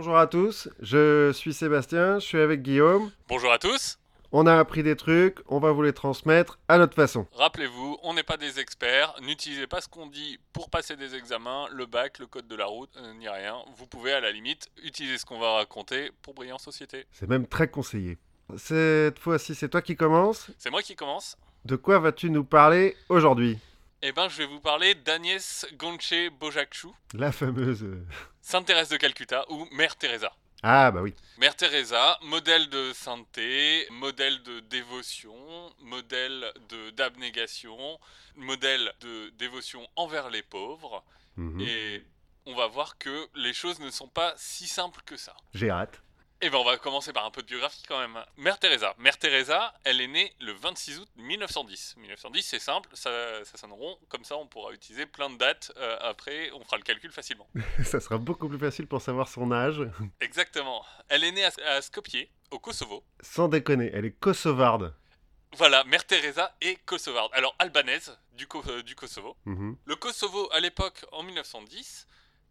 Bonjour à tous, je suis Sébastien, je suis avec Guillaume. Bonjour à tous. On a appris des trucs, on va vous les transmettre à notre façon. Rappelez-vous, on n'est pas des experts, n'utilisez pas ce qu'on dit pour passer des examens, le bac, le code de la route, euh, ni rien. Vous pouvez à la limite utiliser ce qu'on va raconter pour briller en société. C'est même très conseillé. Cette fois-ci, c'est toi qui commences. C'est moi qui commence. De quoi vas-tu nous parler aujourd'hui? Eh ben, je vais vous parler d'Agnès Gonche Bojakshu, La fameuse... euh, Sainte Thérèse de Calcutta ou Mère Teresa. Ah bah oui. Mère Teresa, modèle de sainteté, modèle de dévotion, modèle de d'abnégation, modèle de dévotion envers les pauvres. Mhm. Et on va voir que les choses ne sont pas si simples que ça. J'ai hâte. Et ben on va commencer par un peu de biographie quand même. Mère Teresa. Mère Teresa, elle est née le 26 août 1910. 1910, c'est simple, ça, ça sonne rond, comme ça on pourra utiliser plein de dates. euh, après, on fera le calcul facilement. Ça sera beaucoup plus facile pour savoir son âge. Exactement. Elle est née à, à Skopje, au Kosovo. Sans déconner, elle est kosovarde. Voilà, Mère Teresa est kosovarde. Alors albanaise du, Ko- euh, du Kosovo. Mhm. Le Kosovo, à l'époque, en 1910,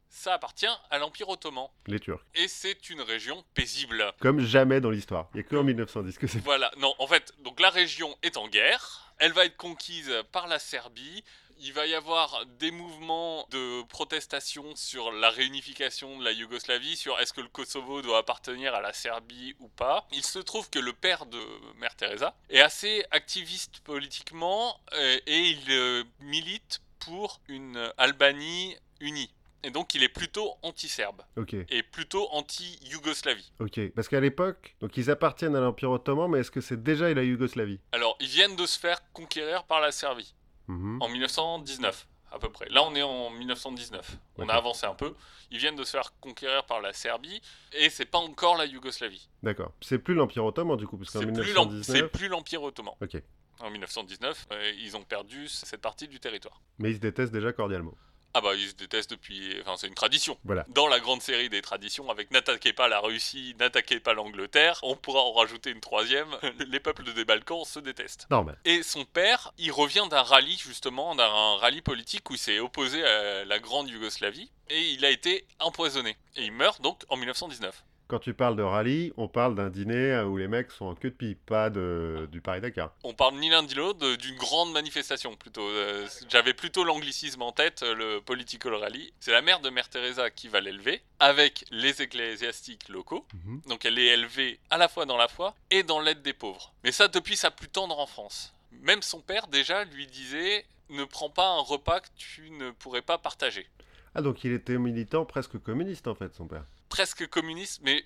ça appartient à l'Empire ottoman. Les Turcs. Et c'est une région paisible. Comme jamais dans l'histoire. Il n'y a que en 1910 que c'est... Voilà, non, en fait, donc la région est en guerre, elle va être conquise par la Serbie, il va y avoir des mouvements de protestation sur la réunification de la Yougoslavie, sur est-ce que le Kosovo doit appartenir à la Serbie ou pas. Il se trouve que le père de Mère Teresa est assez activiste politiquement euh, et il euh, milite pour une Albanie unie. Et donc il est plutôt anti-serbe et plutôt anti-Yougoslavie. ok. Parce qu'à l'époque, donc ils appartiennent à l'Empire Ottoman, mais est-ce que c'est déjà la Yougoslavie? Alors, ils viennent de se faire conquérir par la Serbie Mhm. en 1919, à peu près. Là, on est en 1919. On a avancé un peu. Ils viennent de se faire conquérir par la Serbie et c'est pas encore la Yougoslavie. D'accord. C'est plus l'Empire Ottoman du coup, parce qu'en C'est plus l'em- 1919... c'est plus l'Empire ottoman. Ok. En 1919, euh, ils ont perdu cette partie du territoire. Mais ils se détestent déjà cordialement. Ah bah ils se détestent depuis... Enfin c'est une tradition. Voilà. Dans la grande série des traditions, avec N'attaquez pas la Russie, n'attaquez pas l'Angleterre, on pourra en rajouter une troisième. Les peuples des Balkans se détestent. Normal. Et son père, il revient d'un rallye justement, d'un rallye politique où il s'est opposé à la grande Yougoslavie et il a été empoisonné. Et il meurt donc en 1919. Quand tu parles de rallye, on parle d'un dîner où les mecs sont en queue de pipe, pas de... du Paris-Dakar. On parle ni l'un ni l'autre d'une grande manifestation plutôt. Euh, J'avais plutôt l'anglicisme en tête, euh, le political rally. C'est la mère de Mère Teresa qui va l'élever avec les ecclésiastiques locaux. Mhm. Donc elle est élevée à la fois dans la foi et dans l'aide des pauvres. Mais ça depuis sa plus tendre enfance. Même son père déjà lui disait ne prends pas un repas que tu ne pourrais pas partager. Ah donc il était militant presque communiste en fait, son père. Presque communiste, mais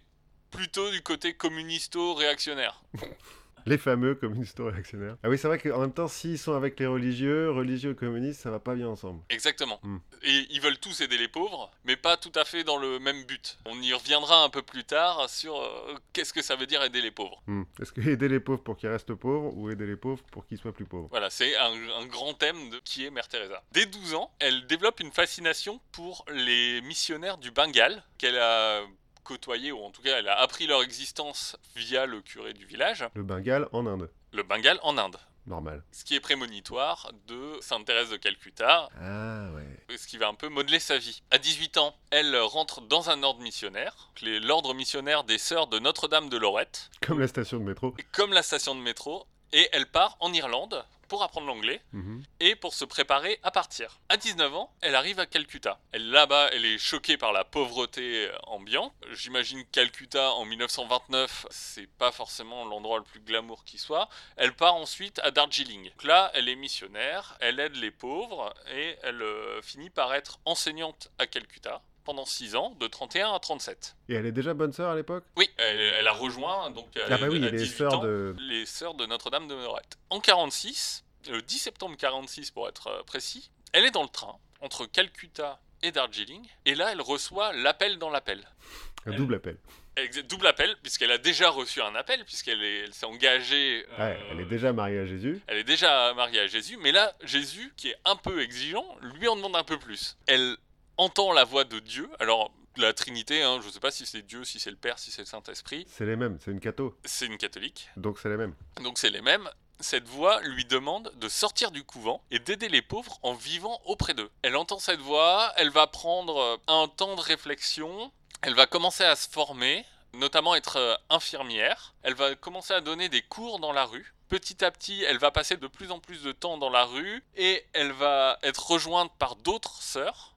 plutôt du côté communisto-réactionnaire. Les fameux communistes réactionnaires. Ah oui, c'est vrai qu'en même temps, s'ils sont avec les religieux, religieux et communistes, ça va pas bien ensemble. Exactement. Hmm. Et ils veulent tous aider les pauvres, mais pas tout à fait dans le même but. On y reviendra un peu plus tard sur euh, qu'est-ce que ça veut dire aider les pauvres. Hmm. Est-ce que aider les pauvres pour qu'ils restent pauvres ou aider les pauvres pour qu'ils soient plus pauvres? Voilà, c'est un, un grand thème de qui est Mère Teresa. Dès 12 ans, elle développe une fascination pour les missionnaires du Bengale qu'elle a côtoyé ou en tout cas elle a appris leur existence via le curé du village, Le Bengale en Inde. le Bengale en Inde. Normal. Ce qui est prémonitoire de Sainte Thérèse de Calcutta, Ah ouais. ce qui va un peu modeler sa vie. À 18 ans, elle rentre dans un ordre missionnaire, l'ordre missionnaire des Sœurs de Notre-Dame de Lorette, Comme la station de métro. comme la station de métro, et elle part en Irlande pour apprendre l'anglais Mhm. et pour se préparer à partir. À 19 ans, elle arrive à Calcutta. Elle là-bas, elle est choquée par la pauvreté ambiante. J'imagine Calcutta en 1929, c'est pas forcément l'endroit le plus glamour qui soit. Elle part ensuite à Darjeeling. Donc là, elle est missionnaire, elle aide les pauvres et elle euh, finit par être enseignante à Calcutta pendant 6 ans, de 31 à 37. Et elle est déjà bonne sœur à l'époque? Oui, elle, elle a rejoint donc Ah bah oui, les 18 sœurs de... les sœurs de Notre-Dame de Lorette. En 46, le 10 septembre 46 pour être euh, précis, elle est dans le train entre Calcutta et Darjeeling, et là elle reçoit l'appel dans l'appel. Un double appel. Double appel, puisqu'elle a déjà reçu un appel, puisqu'elle elle s'est engagée. euh, Ouais, elle est déjà mariée à Jésus. elle est déjà mariée à Jésus, mais là, Jésus, qui est un peu exigeant, lui en demande un peu plus. Elle entend la voix de Dieu, alors la Trinité, hein, je ne sais pas si c'est Dieu, si c'est le Père, si c'est le Saint-Esprit, C'est les mêmes, c'est une catho. c'est une catholique. Donc c'est les mêmes. Donc c'est les mêmes. Cette voix lui demande de sortir du couvent et d'aider les pauvres en vivant auprès d'eux. Elle entend cette voix, elle va prendre euh, un temps de réflexion Elle va commencer à se former, notamment être euh, infirmière. Elle va commencer à donner des cours dans la rue. Petit à petit, elle va passer de plus en plus de temps dans la rue et elle va être rejointe par d'autres sœurs.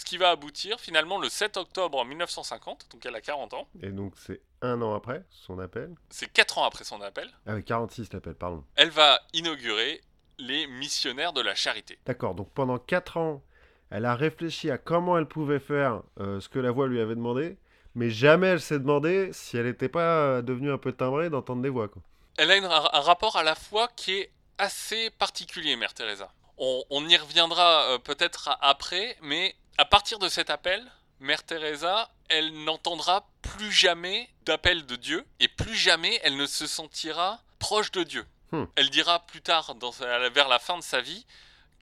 Ce qui va aboutir finalement le 7 octobre 1950, donc elle a 40 ans. Et donc c'est un an après son appel C'est 4 ans après son appel. Ah oui, 46 l'appel, pardon. Elle va inaugurer les missionnaires de la charité. D'accord, donc pendant 4 ans, elle a réfléchi à comment elle pouvait faire euh, ce que la voix lui avait demandé, mais jamais elle s'est demandé si elle n'était pas euh, devenue un peu timbrée d'entendre des voix. Quoi. Elle a une- un, rapport à la foi qui est assez particulier, Mère Teresa. On, on y reviendra euh, peut-être après, mais à partir de cet appel, Mère Teresa, elle n'entendra plus jamais d'appel de Dieu et plus jamais elle ne se sentira proche de Dieu. Hmm. Elle dira plus tard, dans vers la fin de sa vie,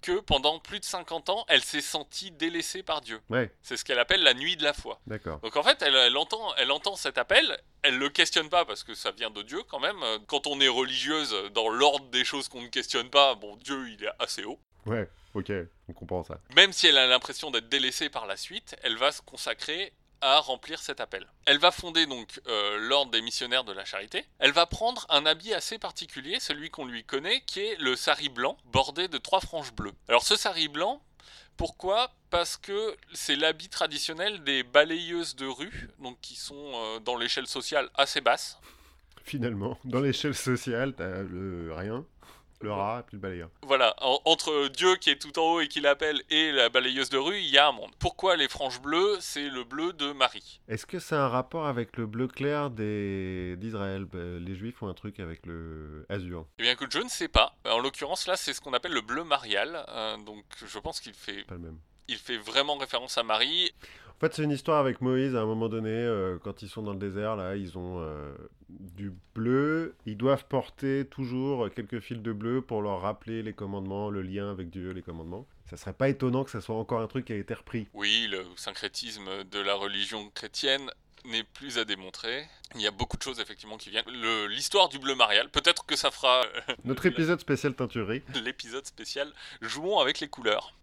que pendant plus de 50 ans, elle s'est sentie délaissée par Dieu. Ouais, C'est ce qu'elle appelle la nuit de la foi. Donc en fait, elle, elle entend, elle entend cet appel, elle le questionne pas parce que ça vient de Dieu quand même. Quand on est religieuse, dans l'ordre des choses qu'on ne questionne pas, bon, Dieu il est assez haut. Ouais, ok, on comprend ça. Même si elle a l'impression d'être délaissée par la suite, elle va se consacrer à remplir cet appel. Elle va fonder donc euh, l'ordre des missionnaires de la charité. Elle va prendre un habit assez particulier, celui qu'on lui connaît, qui est le sari blanc bordé de trois franges bleues. Alors ce sari blanc, pourquoi? Parce que c'est l'habit traditionnel des balayeuses de rue, donc qui sont euh, dans l'échelle sociale assez basse. Finalement, dans l'échelle sociale, t'as le rien, le rat et puis le balayeur. Voilà, en- entre Dieu qui est tout en haut et qui l'appelle et la balayeuse de rue, il y a un monde. Pourquoi les franges bleues? C'est le bleu de Marie. Est-ce que c'est un rapport avec le bleu clair d'Israël? Bah, Les juifs ont un truc avec le azur. Eh bien écoute, je ne sais pas. En l'occurrence, là, c'est ce qu'on appelle le bleu marial. euh, donc je pense qu'il fait, Pas le même. il fait vraiment référence à Marie. En fait, c'est une histoire avec Moïse à un moment donné, euh, quand ils sont dans le désert, là, ils ont euh, du bleu. Ils doivent porter toujours quelques fils de bleu pour leur rappeler les commandements, le lien avec Dieu, les commandements. Ça serait pas étonnant que ça soit encore un truc qui a été repris. Oui, le syncrétisme de la religion chrétienne n'est plus à démontrer. Il y a beaucoup de choses effectivement qui viennent. L'histoire du bleu marial, peut-être que ça fera euh, Notre épisode spécial teinturerie. l'épisode spécial Jouons avec les couleurs.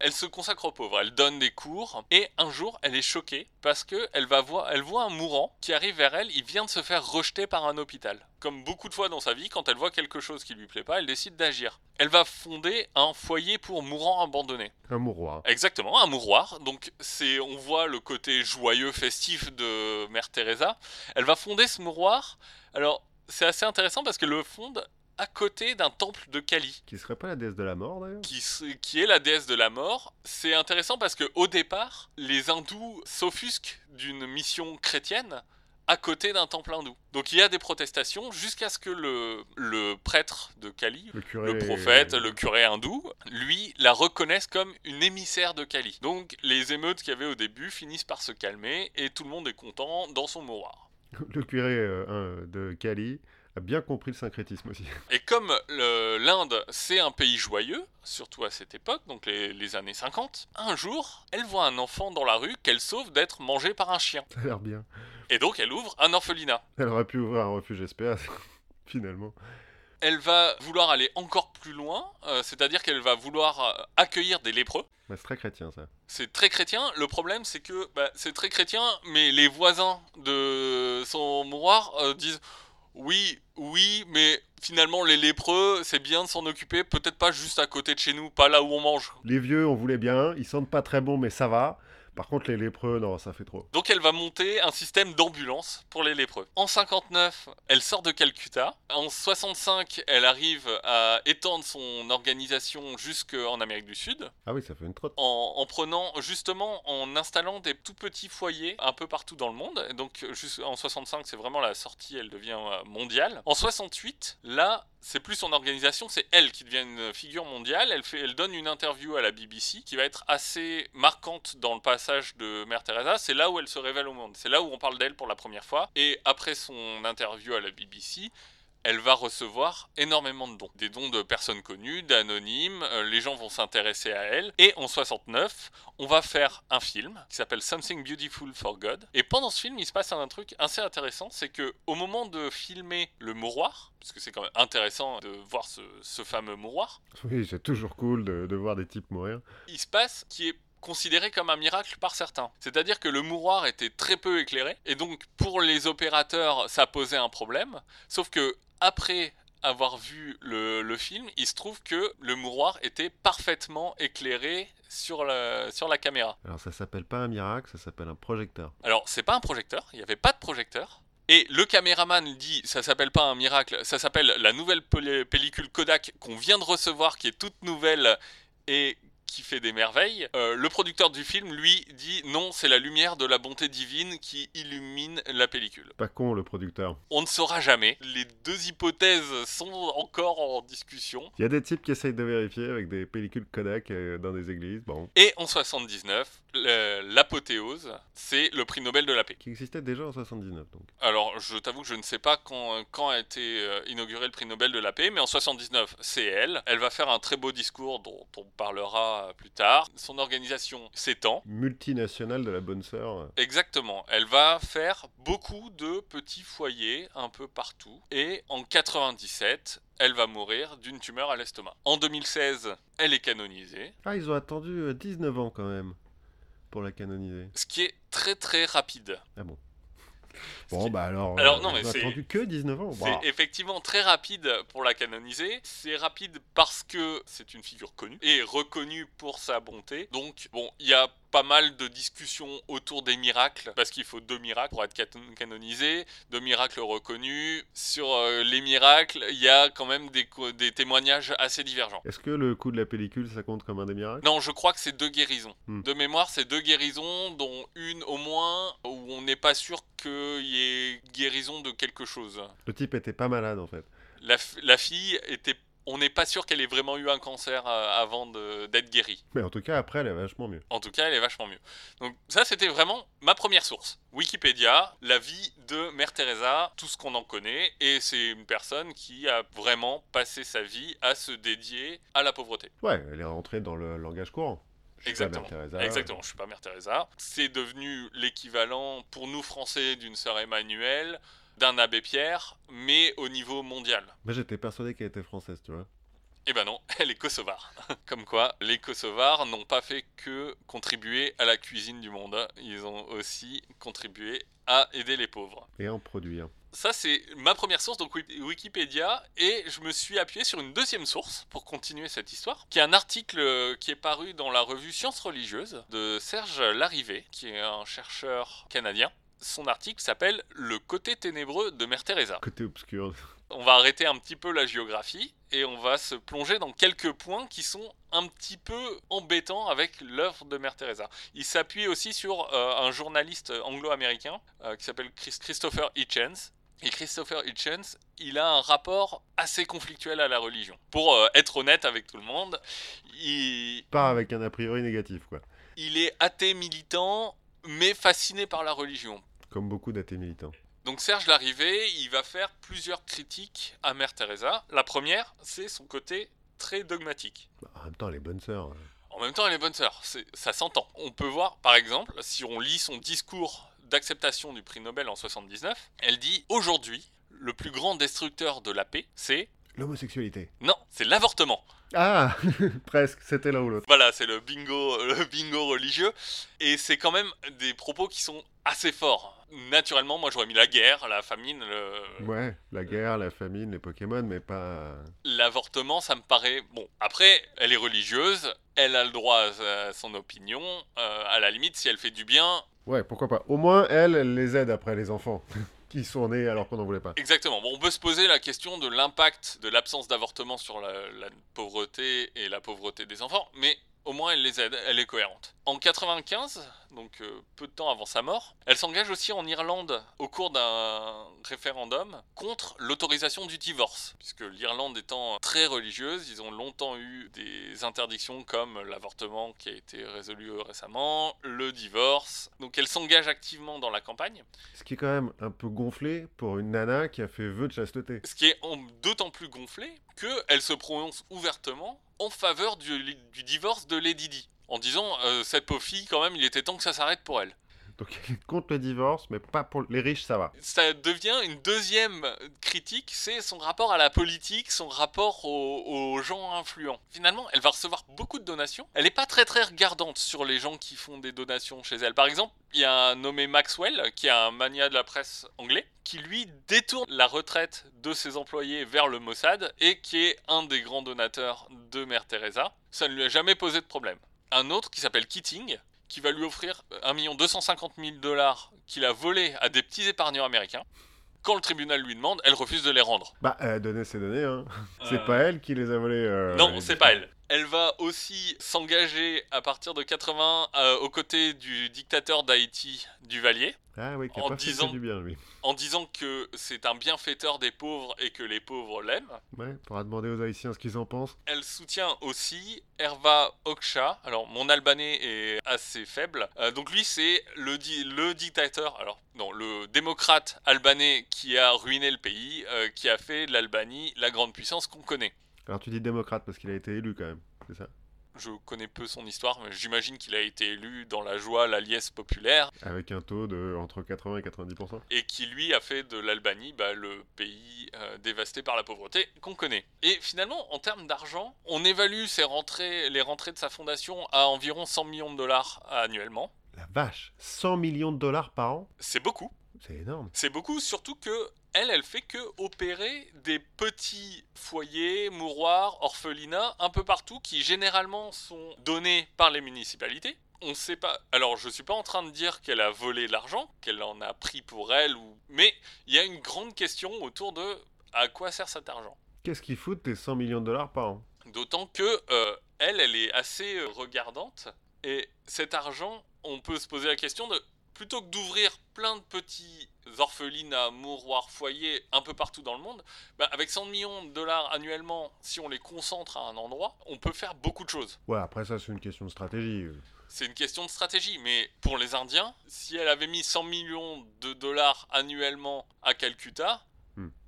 Elle se consacre aux pauvres, elle donne des cours et un jour elle est choquée parce que elle va voir, elle voit un mourant qui arrive vers elle, il vient de se faire rejeter par un hôpital. Comme beaucoup de fois dans sa vie, quand elle voit quelque chose qui lui plaît pas, elle décide d'agir. Elle va fonder un foyer pour mourants abandonnés. Un mouroir. Exactement, un mouroir. Donc c'est, on voit le côté joyeux, festif de Mère Teresa. Elle va fonder ce mouroir. Alors c'est assez intéressant parce qu'elle le fonde à côté d'un temple de Kali Qui serait pas la déesse de la mort d'ailleurs qui, est la déesse de la mort. C'est intéressant parce que au départ, les hindous s'offusquent d'une mission chrétienne à côté d'un temple hindou. Donc il y a des protestations jusqu'à ce que le, le prêtre de Kali, Le curé. le prophète, le curé hindou, lui, la reconnaisse comme une émissaire de Kali. Donc les émeutes qu'il y avait au début finissent par se calmer et tout le monde est content dans son mouroir. Le curé euh, de Cali a bien compris le syncrétisme aussi. Et comme l'Inde, c'est un pays joyeux, surtout à cette époque, donc les, les années 50, un jour, elle voit un enfant dans la rue qu'elle sauve d'être mangé par un chien. Ça a l'air bien. Et donc elle ouvre un orphelinat. Elle aurait pu ouvrir un refuge SPA, finalement. Elle va vouloir aller encore plus loin, euh, c'est-à-dire qu'elle va vouloir euh, accueillir des lépreux. Bah, c'est très chrétien ça. C'est très chrétien. Le problème, c'est que bah, c'est très chrétien, mais les voisins de son mouroir euh, disent oui, oui, mais finalement, les lépreux, c'est bien de s'en occuper, peut-être pas juste à côté de chez nous, pas là où on mange. Les vieux, on voulait bien. Ils sentent pas très bon, mais ça va. Par contre, les lépreux, non, ça fait trop. Donc elle va monter un système d'ambulance pour les lépreux. En 59, elle sort de Calcutta. En 65, elle arrive à étendre son organisation jusqu'en Amérique du Sud. Ah oui, ça fait une trotte. en, en prenant justement en installant des tout petits foyers un peu partout dans le monde. Et donc en 65, c'est vraiment la sortie, elle devient euh, mondiale. En 68, là, c'est plus son organisation, c'est elle qui devient une figure mondiale. Elle donne une interview à la BBC qui va être assez marquante dans le passage de Mère Teresa. C'est là où elle se révèle au monde. C'est là où on parle d'elle pour la première fois. Et après son interview à la BBC, elle va recevoir énormément de dons. Des dons de personnes connues, d'anonymes, euh, les gens vont s'intéresser à elle. Et en 69, on va faire un film qui s'appelle Something Beautiful for God. Et pendant ce film, il se passe un truc assez intéressant, c'est que au moment de filmer le mouroir, puisque c'est quand même intéressant de voir ce, ce fameux mouroir, Oui, c'est toujours cool de, de voir des types mourir. il se passe qui est considéré comme un miracle par certains. C'est-à-dire que le mouroir était très peu éclairé, et donc pour les opérateurs, ça posait un problème. Sauf que après avoir vu le, le film, il se trouve que le mouroir était parfaitement éclairé sur la, sur la caméra. Alors ça s'appelle pas un miracle, ça s'appelle un projecteur. Alors, c'est pas un projecteur, il n'y avait pas de projecteur. Et le caméraman dit, ça s'appelle pas un miracle, ça s'appelle la nouvelle pel- pellicule Kodak qu'on vient de recevoir, qui est toute nouvelle et qui fait des merveilles. Euh, le producteur du film, lui, dit non, c'est la lumière de la bonté divine qui illumine la pellicule. Pas con le producteur. On ne saura jamais. Les deux hypothèses sont encore en discussion. Il y a des types qui essayent de vérifier avec des pellicules Kodak euh, dans des églises, bon, Et en 79, le- l'apothéose, c'est le prix Nobel de la paix. qui existaient déjà en 79 donc. Alors, je t'avoue que je ne sais pas quand, quand a été euh, inauguré le prix Nobel de la paix, mais en 79, c'est elle. Elle va faire un très beau discours dont on parlera plus tard. Son organisation s'étend. Multinationale de la bonne sœur. euh, Exactement. Elle va faire beaucoup de petits foyers un peu partout. Et en 97, elle va mourir d'une tumeur à l'estomac. En 2016, elle est canonisée. Ah, ils ont attendu euh, 19 ans quand même pour la canoniser. Ce qui est très très rapide. Ah bon. Ce Bon, qui- bah alors, Alors, euh, non, mais c'est- attendu que 19 ans. C'est effectivement très rapide pour la canoniser. C'est rapide parce que c'est une figure connue et reconnue pour sa bonté. Donc, bon, il y a pas mal de discussions autour des miracles parce qu'il faut deux miracles pour être canon- canonisé, deux miracles reconnus. Sur euh, les miracles, il y a quand même des, témoignages assez divergents. Est-ce que le coup de la pellicule, ça compte comme un des miracles? Non, je crois que c'est deux guérisons. Hmm. De mémoire, c'est deux guérisons, dont une au moins où on n'est pas sûr qu'il y ait guérison de quelque chose. Le type était pas malade en fait. la, la fille était. On n'est pas sûr qu'elle ait vraiment eu un cancer euh, avant d'être guérie. Mais en tout cas, après, elle est vachement mieux. En tout cas, elle est vachement mieux. Donc ça, c'était vraiment ma première source. Wikipédia, la vie de Mère Teresa, tout ce qu'on en connaît, et c'est une personne qui a vraiment passé sa vie à se dédier à la pauvreté. Ouais, elle est rentrée dans le langage courant. Je suis pas Exactement. Exactement, je suis pas Mère Teresa. C'est devenu l'équivalent pour nous Français d'une sœur Emmanuelle, d'un abbé Pierre, mais au niveau mondial. Moi, j'étais persuadé qu'elle était française, tu vois. Eh ben non, elle est kosovare. Comme quoi, les kosovars n'ont pas fait que contribuer à la cuisine du monde. Ils ont aussi contribué à aider les pauvres. Et en produire. Ça, c'est ma première source, donc Wik- Wikipédia, et je me suis appuyé sur une deuxième source pour continuer cette histoire, qui est un article euh, qui est paru dans la revue Sciences religieuses de Serge Larrivé, qui est un chercheur canadien. Son article s'appelle Le côté ténébreux de Mère Teresa. Côté obscur. On va arrêter un petit peu la géographie et on va se plonger dans quelques points qui sont un petit peu embêtants avec l'œuvre de Mère Teresa. Il s'appuie aussi sur euh, un journaliste anglo-américain euh, qui s'appelle Chris- Christopher Hitchens. Et Christopher Hitchens, il a un rapport assez conflictuel à la religion. Pour euh, être honnête avec tout le monde, il, Pas avec un a priori négatif, quoi. il est athée militant, mais fasciné par la religion. Comme beaucoup d'athées militants. Donc Serge Larrivé, il va faire plusieurs critiques à Mère Teresa. La première, c'est son côté très dogmatique. Bah, en même temps, les bonnes sœurs. euh, En même temps, elle est bonne sœur, ça s'entend. On peut voir, par exemple, si on lit son discours d'acceptation du prix Nobel en 79, elle dit aujourd'hui, le plus grand destructeur de la paix, c'est L'homosexualité. non, c'est l'avortement. Ah Presque, c'était l'un ou l'autre. Voilà, c'est le bingo, le bingo religieux, et c'est quand même des propos qui sont assez forts. Naturellement, moi j'aurais mis la guerre, la famine, le, Ouais, la guerre, la famine, les Pokémon, mais pas. L'avortement, ça me paraît... Bon, après, elle est religieuse, elle a le droit à son opinion, euh, à la limite, si elle fait du bien... Ouais, pourquoi pas. Au moins, elle, elle les aide après les enfants. qui sont nés alors qu'on n'en voulait pas. Exactement. Bon, on peut se poser la question de l'impact de l'absence d'avortement sur la, la pauvreté et la pauvreté des enfants, mais au moins elle les aide, elle est cohérente. En 95, donc euh, peu de temps avant sa mort, elle s'engage aussi en Irlande au cours d'un référendum contre l'autorisation du divorce, puisque l'Irlande étant très religieuse, ils ont longtemps eu des interdictions comme l'avortement qui a été résolu récemment, le divorce. Donc elle s'engage activement dans la campagne. Ce qui est quand même un peu gonflé pour une nana qui a fait vœu de chasteté. Ce qui est d'autant plus gonflé qu'elle se prononce ouvertement en faveur du, du divorce de Lady Di. En disant, euh, cette pauvre fille, quand même, il était temps que ça s'arrête pour elle. Donc elle est contre le divorce, mais pas pour les riches, ça va. Ça devient une deuxième critique, c'est son rapport à la politique, son rapport aux, aux gens influents. Finalement, elle va recevoir beaucoup de donations. Elle n'est pas très très regardante sur les gens qui font des donations chez elle. Par exemple, il y a un nommé Maxwell, qui est un mania de la presse anglais, qui lui détourne la retraite de ses employés vers le Mossad et qui est un des grands donateurs de Mère Teresa. Ça ne lui a jamais posé de problème. Un autre qui s'appelle Keating, qui va lui offrir 1 250 000 dollars qu'il a volé à des petits épargnants américains. Quand le tribunal lui demande, elle refuse de les rendre. Bah, elle a donné ses données, hein. C'est Euh, pas elle qui les a volés. euh, Non, c'est pas elle. Elle va aussi s'engager à partir de 80 euh, aux côtés du dictateur d'Haïti, Duvalier, Ah oui, qui a En pas disant- que du bien, lui. en disant que c'est un bienfaiteur des pauvres et que les pauvres l'aiment. Ouais, pourra demander aux Haïtiens ce qu'ils en pensent. Elle soutient aussi Herva Oksha. Alors, mon albanais est assez faible. Euh, donc, lui, c'est le, di- le dictateur, alors, non, le démocrate albanais qui a ruiné le pays, euh, qui a fait de l'Albanie la grande puissance qu'on connaît. Alors tu dis démocrate parce qu'il a été élu quand même, c'est ça? Je connais peu son histoire, mais j'imagine qu'il a été élu dans la joie, la liesse populaire, Avec un taux de entre 80 et 90%. et qui lui a fait de l'Albanie bah, le pays euh, dévasté par la pauvreté qu'on connaît. Et finalement, en termes d'argent, on évalue ses rentrées, les rentrées de sa fondation à environ 100 millions de dollars annuellement. La vache 100 millions de dollars par an? C'est beaucoup. C'est énorme. C'est beaucoup, surtout que elle, elle fait que opérer des petits foyers, mouroirs, orphelinats, un peu partout, qui généralement sont donnés par les municipalités. On sait pas. Alors, je suis pas en train de dire qu'elle a volé de l'argent, qu'elle en a pris pour elle, ou. Mais il y a une grande question autour de à quoi sert cet argent. Qu'est-ce qu'ils foutent tes 100 millions de dollars par an? D'autant que euh, elle, elle est assez euh, regardante. Et cet argent, on peut se poser la question de plutôt que d'ouvrir plein de petits orphelinats, mouroirs, foyers un peu partout dans le monde, bah, avec 100 millions de dollars annuellement, si on les concentre à un endroit, on peut faire beaucoup de choses. Ouais, après ça c'est une question de stratégie. C'est une question de stratégie, mais pour les Indiens, si elle avait mis 100 millions de dollars annuellement à Calcutta.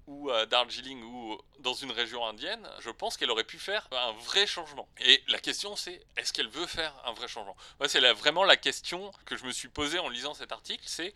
Ou à Darjeeling, ou dans une région indienne, je pense qu'elle aurait pu faire un vrai changement. Et la question c'est, est-ce qu'elle veut faire un vrai changement? Moi, c'est vraiment la question que je me suis posée en lisant cet article, c'est,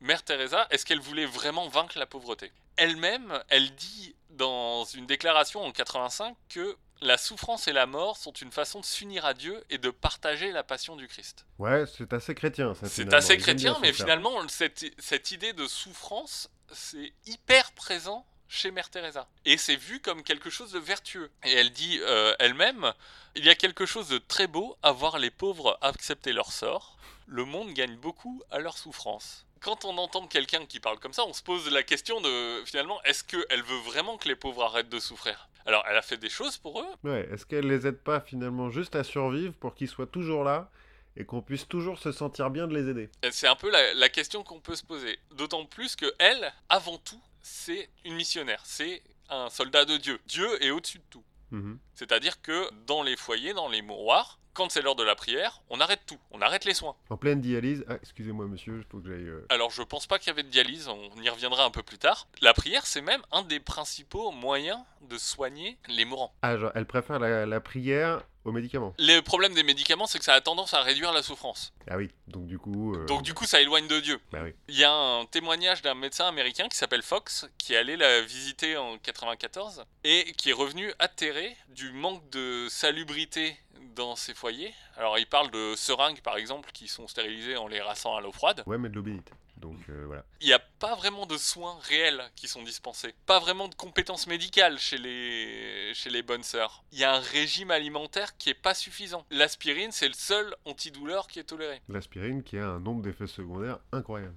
Mère Teresa, est-ce qu'elle voulait vraiment vaincre la pauvreté? Elle-même, elle dit dans une déclaration en 85 que la souffrance et la mort sont une façon de s'unir à Dieu et de partager la passion du Christ. Ouais, c'est assez chrétien ça. C'est assez chrétien, mais finalement, cette, cette idée de souffrance, c'est hyper présent chez Mère Teresa. Et c'est vu comme quelque chose de vertueux. Et elle dit euh, elle-même, il y a quelque chose de très beau à voir les pauvres accepter leur sort. Le monde gagne beaucoup à leur souffrance. Quand on entend quelqu'un qui parle comme ça, on se pose la question de finalement, est-ce qu'elle veut vraiment que les pauvres arrêtent de souffrir? Alors, elle a fait des choses pour eux, Ouais, est-ce qu'elle les aide pas finalement juste à survivre pour qu'ils soient toujours là et qu'on puisse toujours se sentir bien de les aider? C'est un peu la, la question qu'on peut se poser. D'autant plus que elle, avant tout, c'est une missionnaire. C'est un soldat de Dieu. Dieu est au-dessus de tout. Mhm. C'est-à-dire que dans les foyers, dans les mouroirs, quand c'est l'heure de la prière, on arrête tout. On arrête les soins. En pleine dialyse. Ah, excusez-moi monsieur, il faut que j'aille. euh, Alors je pense pas qu'il y avait de dialyse, on y reviendra un peu plus tard. La prière, c'est même un des principaux moyens de soigner les mourants. Ah, genre, elle préfère la, la prière aux médicaments. Le problème des médicaments, c'est que ça a tendance à réduire la souffrance. Ah oui, donc du coup. euh, Donc du coup, ça éloigne de Dieu. Bah oui. Il y a un témoignage d'un médecin américain qui s'appelle Fox, qui est allé la visiter en 94 et qui est revenu atterré du manque de salubrité dans ses foyers. Alors il parle de seringues par exemple qui sont stérilisées en les rassant à l'eau froide. Ouais, mais de l'eau bénite. Donc euh, voilà. Il n'y a pas vraiment de soins réels qui sont dispensés. Pas vraiment de compétences médicales chez les, chez les bonnes sœurs. Il y a un régime alimentaire qui est pas suffisant. L'aspirine, c'est le seul antidouleur qui est toléré. L'aspirine qui a un nombre d'effets secondaires incroyable.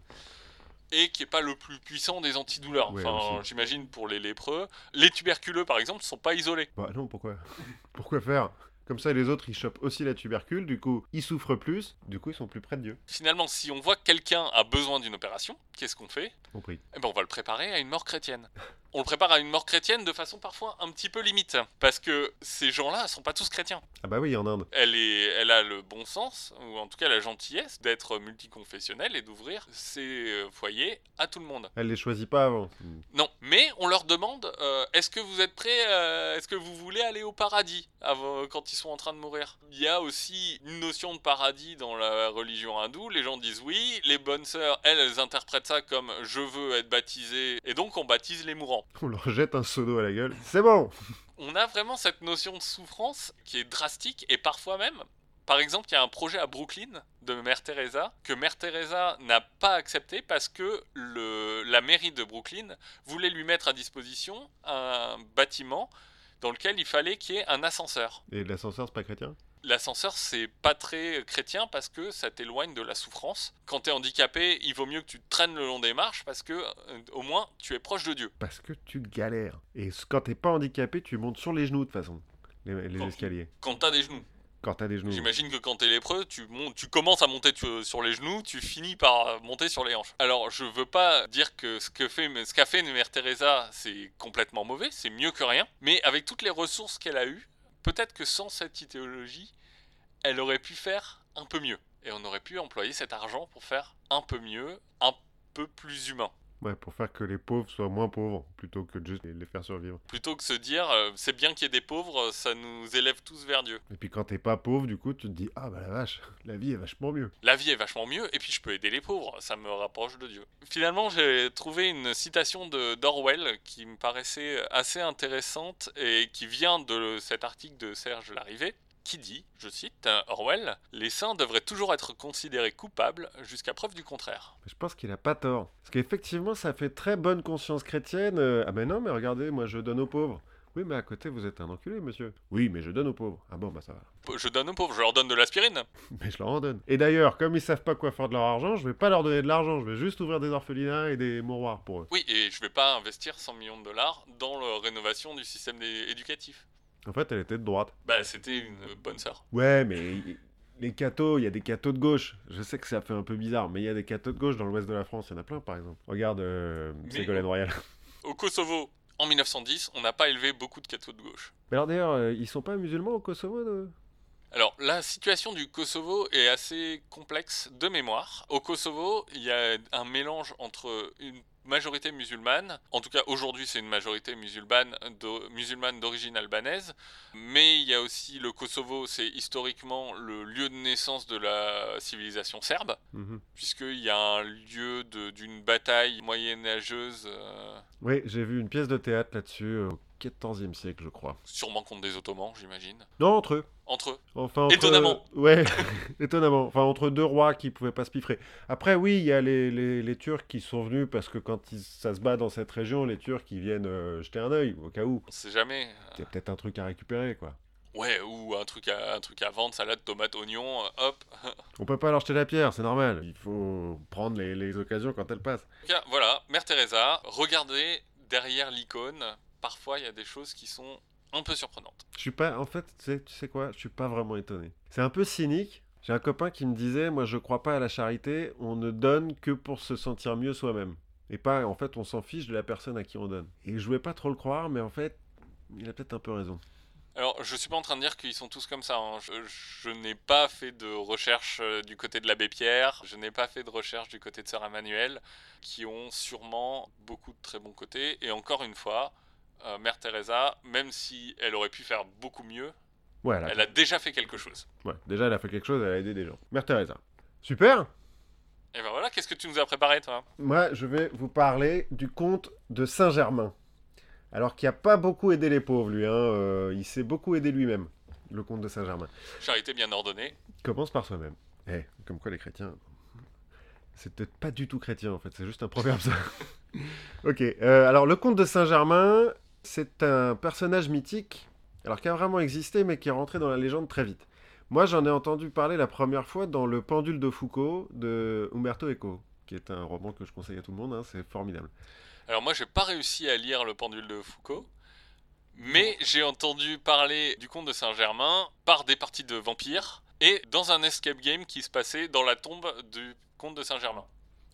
et qui est pas le plus puissant des antidouleurs. Ouais, enfin, j'imagine pour les lépreux. Les tuberculeux, par exemple, ne sont pas isolés. Bah non, pourquoi? Pourquoi faire? Comme ça, les autres, ils chopent aussi la tubercule, du coup, ils souffrent plus, du coup, ils sont plus près de Dieu. Finalement, si on voit que quelqu'un a besoin d'une opération, qu'est-ce qu'on fait? Compris. Eh ben, on va le préparer à une mort chrétienne. On le prépare à une mort chrétienne de façon parfois un petit peu limite. Parce que ces gens-là sont pas tous chrétiens. Ah bah oui, en Inde. Elle, est, elle a le bon sens, ou en tout cas la gentillesse, d'être multiconfessionnelle et d'ouvrir ses euh, foyers à tout le monde. Elle les choisit pas avant. Non, mais on leur demande euh, est-ce que vous êtes prêts euh, Est-ce que vous voulez aller au paradis avant, quand ils sont en train de mourir? Il y a aussi une notion de paradis dans la religion hindoue. Les gens disent oui. Les bonnes sœurs, elles, elles interprètent ça comme je veux être baptisé, et donc on baptise les mourants. On leur jette un seau d'eau à la gueule. C'est bon On a vraiment cette notion de souffrance qui est drastique et parfois même. Par exemple, il y a un projet à Brooklyn de Mère Teresa que Mère Teresa n'a pas accepté parce que le, la mairie de Brooklyn voulait lui mettre à disposition un bâtiment dans lequel il fallait qu'il y ait un ascenseur. Et l'ascenseur, c'est pas chrétien? L'ascenseur, c'est pas très chrétien parce que ça t'éloigne de la souffrance. Quand t'es handicapé, il vaut mieux que tu te traînes le long des marches parce que euh, au moins tu es proche de Dieu. Parce que tu galères. Et quand t'es pas handicapé, tu montes sur les genoux de toute façon, les, les Quand- escaliers. Quand t'as des genoux. Quand t'as des genoux. J'imagine que quand t'es lépreux, tu, montes, tu commences à monter tu- sur les genoux, tu finis par euh, monter sur les hanches. Alors, je veux pas dire que ce que fait, ce qu'a fait Mère Teresa, c'est complètement mauvais, c'est mieux que rien. Mais avec toutes les ressources qu'elle a eues, peut-être que sans cette idéologie, elle aurait pu faire un peu mieux. Et on aurait pu employer cet argent pour faire un peu mieux, un peu plus humain. Ouais, pour faire que les pauvres soient moins pauvres, plutôt que de juste les faire survivre. Plutôt que se dire, euh, c'est bien qu'il y ait des pauvres, ça nous élève tous vers Dieu. Et puis quand t'es pas pauvre, du coup, tu te dis Ah bah la vache, la vie est vachement mieux. La vie est vachement mieux, et puis je peux aider les pauvres, ça me rapproche de Dieu. Finalement, j'ai trouvé une citation de d'Orwell qui me paraissait assez intéressante et qui vient de cet article de Serge Larrivé, qui dit, je cite, euh, Orwell, Les saints devraient toujours être considérés coupables jusqu'à preuve du contraire. Je pense qu'il a pas tort. Parce qu'effectivement, ça fait très bonne conscience chrétienne. euh, ah ben non, mais regardez, moi je donne aux pauvres. Oui, mais à côté, vous êtes un enculé, monsieur. Oui, mais je donne aux pauvres. Ah bon, bah ça va. Je donne aux pauvres, je leur donne de l'aspirine. Mais je leur en donne. Et d'ailleurs, comme ils savent pas quoi faire de leur argent, je vais pas leur donner de l'argent. Je vais juste ouvrir des orphelinats et des mouroirs pour eux. Oui, et je vais pas investir 100 millions de dollars dans la rénovation du système éducatif. En fait, elle était de droite. Bah, c'était une bonne sœur. Ouais, mais les cathos, il y a des cathos de gauche. Je sais que ça fait un peu bizarre, mais il y a des cathos de gauche dans l'ouest de la France. Il y en a plein, par exemple. Regarde euh, Ségolène Royal. Au Kosovo, en 1910, on n'a pas élevé beaucoup de cathos de gauche. Mais alors d'ailleurs, euh, ils sont pas musulmans au Kosovo de... Alors, la situation du Kosovo est assez complexe de mémoire. Au Kosovo, il y a un mélange entre une majorité musulmane, en tout cas aujourd'hui c'est une majorité musulmane d'o- musulmane d'origine albanaise, mais il y a aussi le Kosovo, c'est historiquement le lieu de naissance de la civilisation serbe, Mhm. puisqu'il y a un lieu d'une bataille moyenâgeuse, euh, Oui, j'ai vu une pièce de théâtre là-dessus euh, 14e siècle, je crois. sûrement contre des Ottomans, j'imagine, Non, entre eux. entre eux. Enfin, entre- Étonnamment. Ouais, étonnamment. Enfin, entre deux rois qui pouvaient pas se piffrer. Après, oui, il y a les, les, les Turcs qui sont venus parce que quand ils- ça se bat dans cette région, les Turcs, ils viennent euh, jeter un œil, au cas où. On sait jamais. Il y a peut-être un truc à récupérer, quoi. Ouais, ou un truc à, un truc à vendre, salade, tomate, oignon, euh, hop. On peut pas leur jeter la pierre, c'est normal. Il faut prendre les, les occasions quand elles passent. Voilà, Mère Teresa, regardez derrière l'icône, parfois il y a des choses qui sont un peu surprenantes. Je suis pas, en fait, tu sais, tu sais quoi, je suis pas vraiment étonné. C'est un peu cynique. J'ai un copain qui me disait, moi je crois pas à la charité, on ne donne que pour se sentir mieux soi-même. Et pas, en fait, on s'en fiche de la personne à qui on donne. Et je voulais pas trop le croire, mais en fait, il a peut-être un peu raison. Alors, je suis pas en train de dire qu'ils sont tous comme ça. hein. Je, je n'ai pas fait de recherche euh, du côté de l'abbé Pierre, je n'ai pas fait de recherche du côté de Sœur Emmanuel, qui ont sûrement beaucoup de très bons côtés. Et encore une fois, euh, Mère Teresa, même si elle aurait pu faire beaucoup mieux, Ouais, elle a- elle a déjà fait quelque chose. ouais, déjà, elle a fait quelque chose, elle a aidé des gens. Mère Teresa. Super Et ben voilà, qu'est-ce que tu nous as préparé, toi Moi, je vais vous parler du comte de Saint-Germain. Alors qu'il a pas beaucoup aidé les pauvres, lui. Hein. euh, il s'est beaucoup aidé lui-même, le comte de Saint-Germain. Charité bien ordonnée. Commence par soi-même. Eh, comme quoi les chrétiens. C'est peut-être pas du tout chrétien en fait, c'est juste un proverbe ça. ok, euh, alors le comte de Saint-Germain, c'est un personnage mythique, alors qui a vraiment existé mais qui est rentré dans la légende très vite. Moi j'en ai entendu parler la première fois dans Le Pendule de Foucault de Umberto Eco, qui est un roman que je conseille à tout le monde, hein, c'est formidable. Alors moi, j'ai pas réussi à lire Le Pendule de Foucault, mais j'ai entendu parler du comte de Saint-Germain par des parties de vampires et dans un escape game qui se passait dans la tombe du comte de Saint-Germain.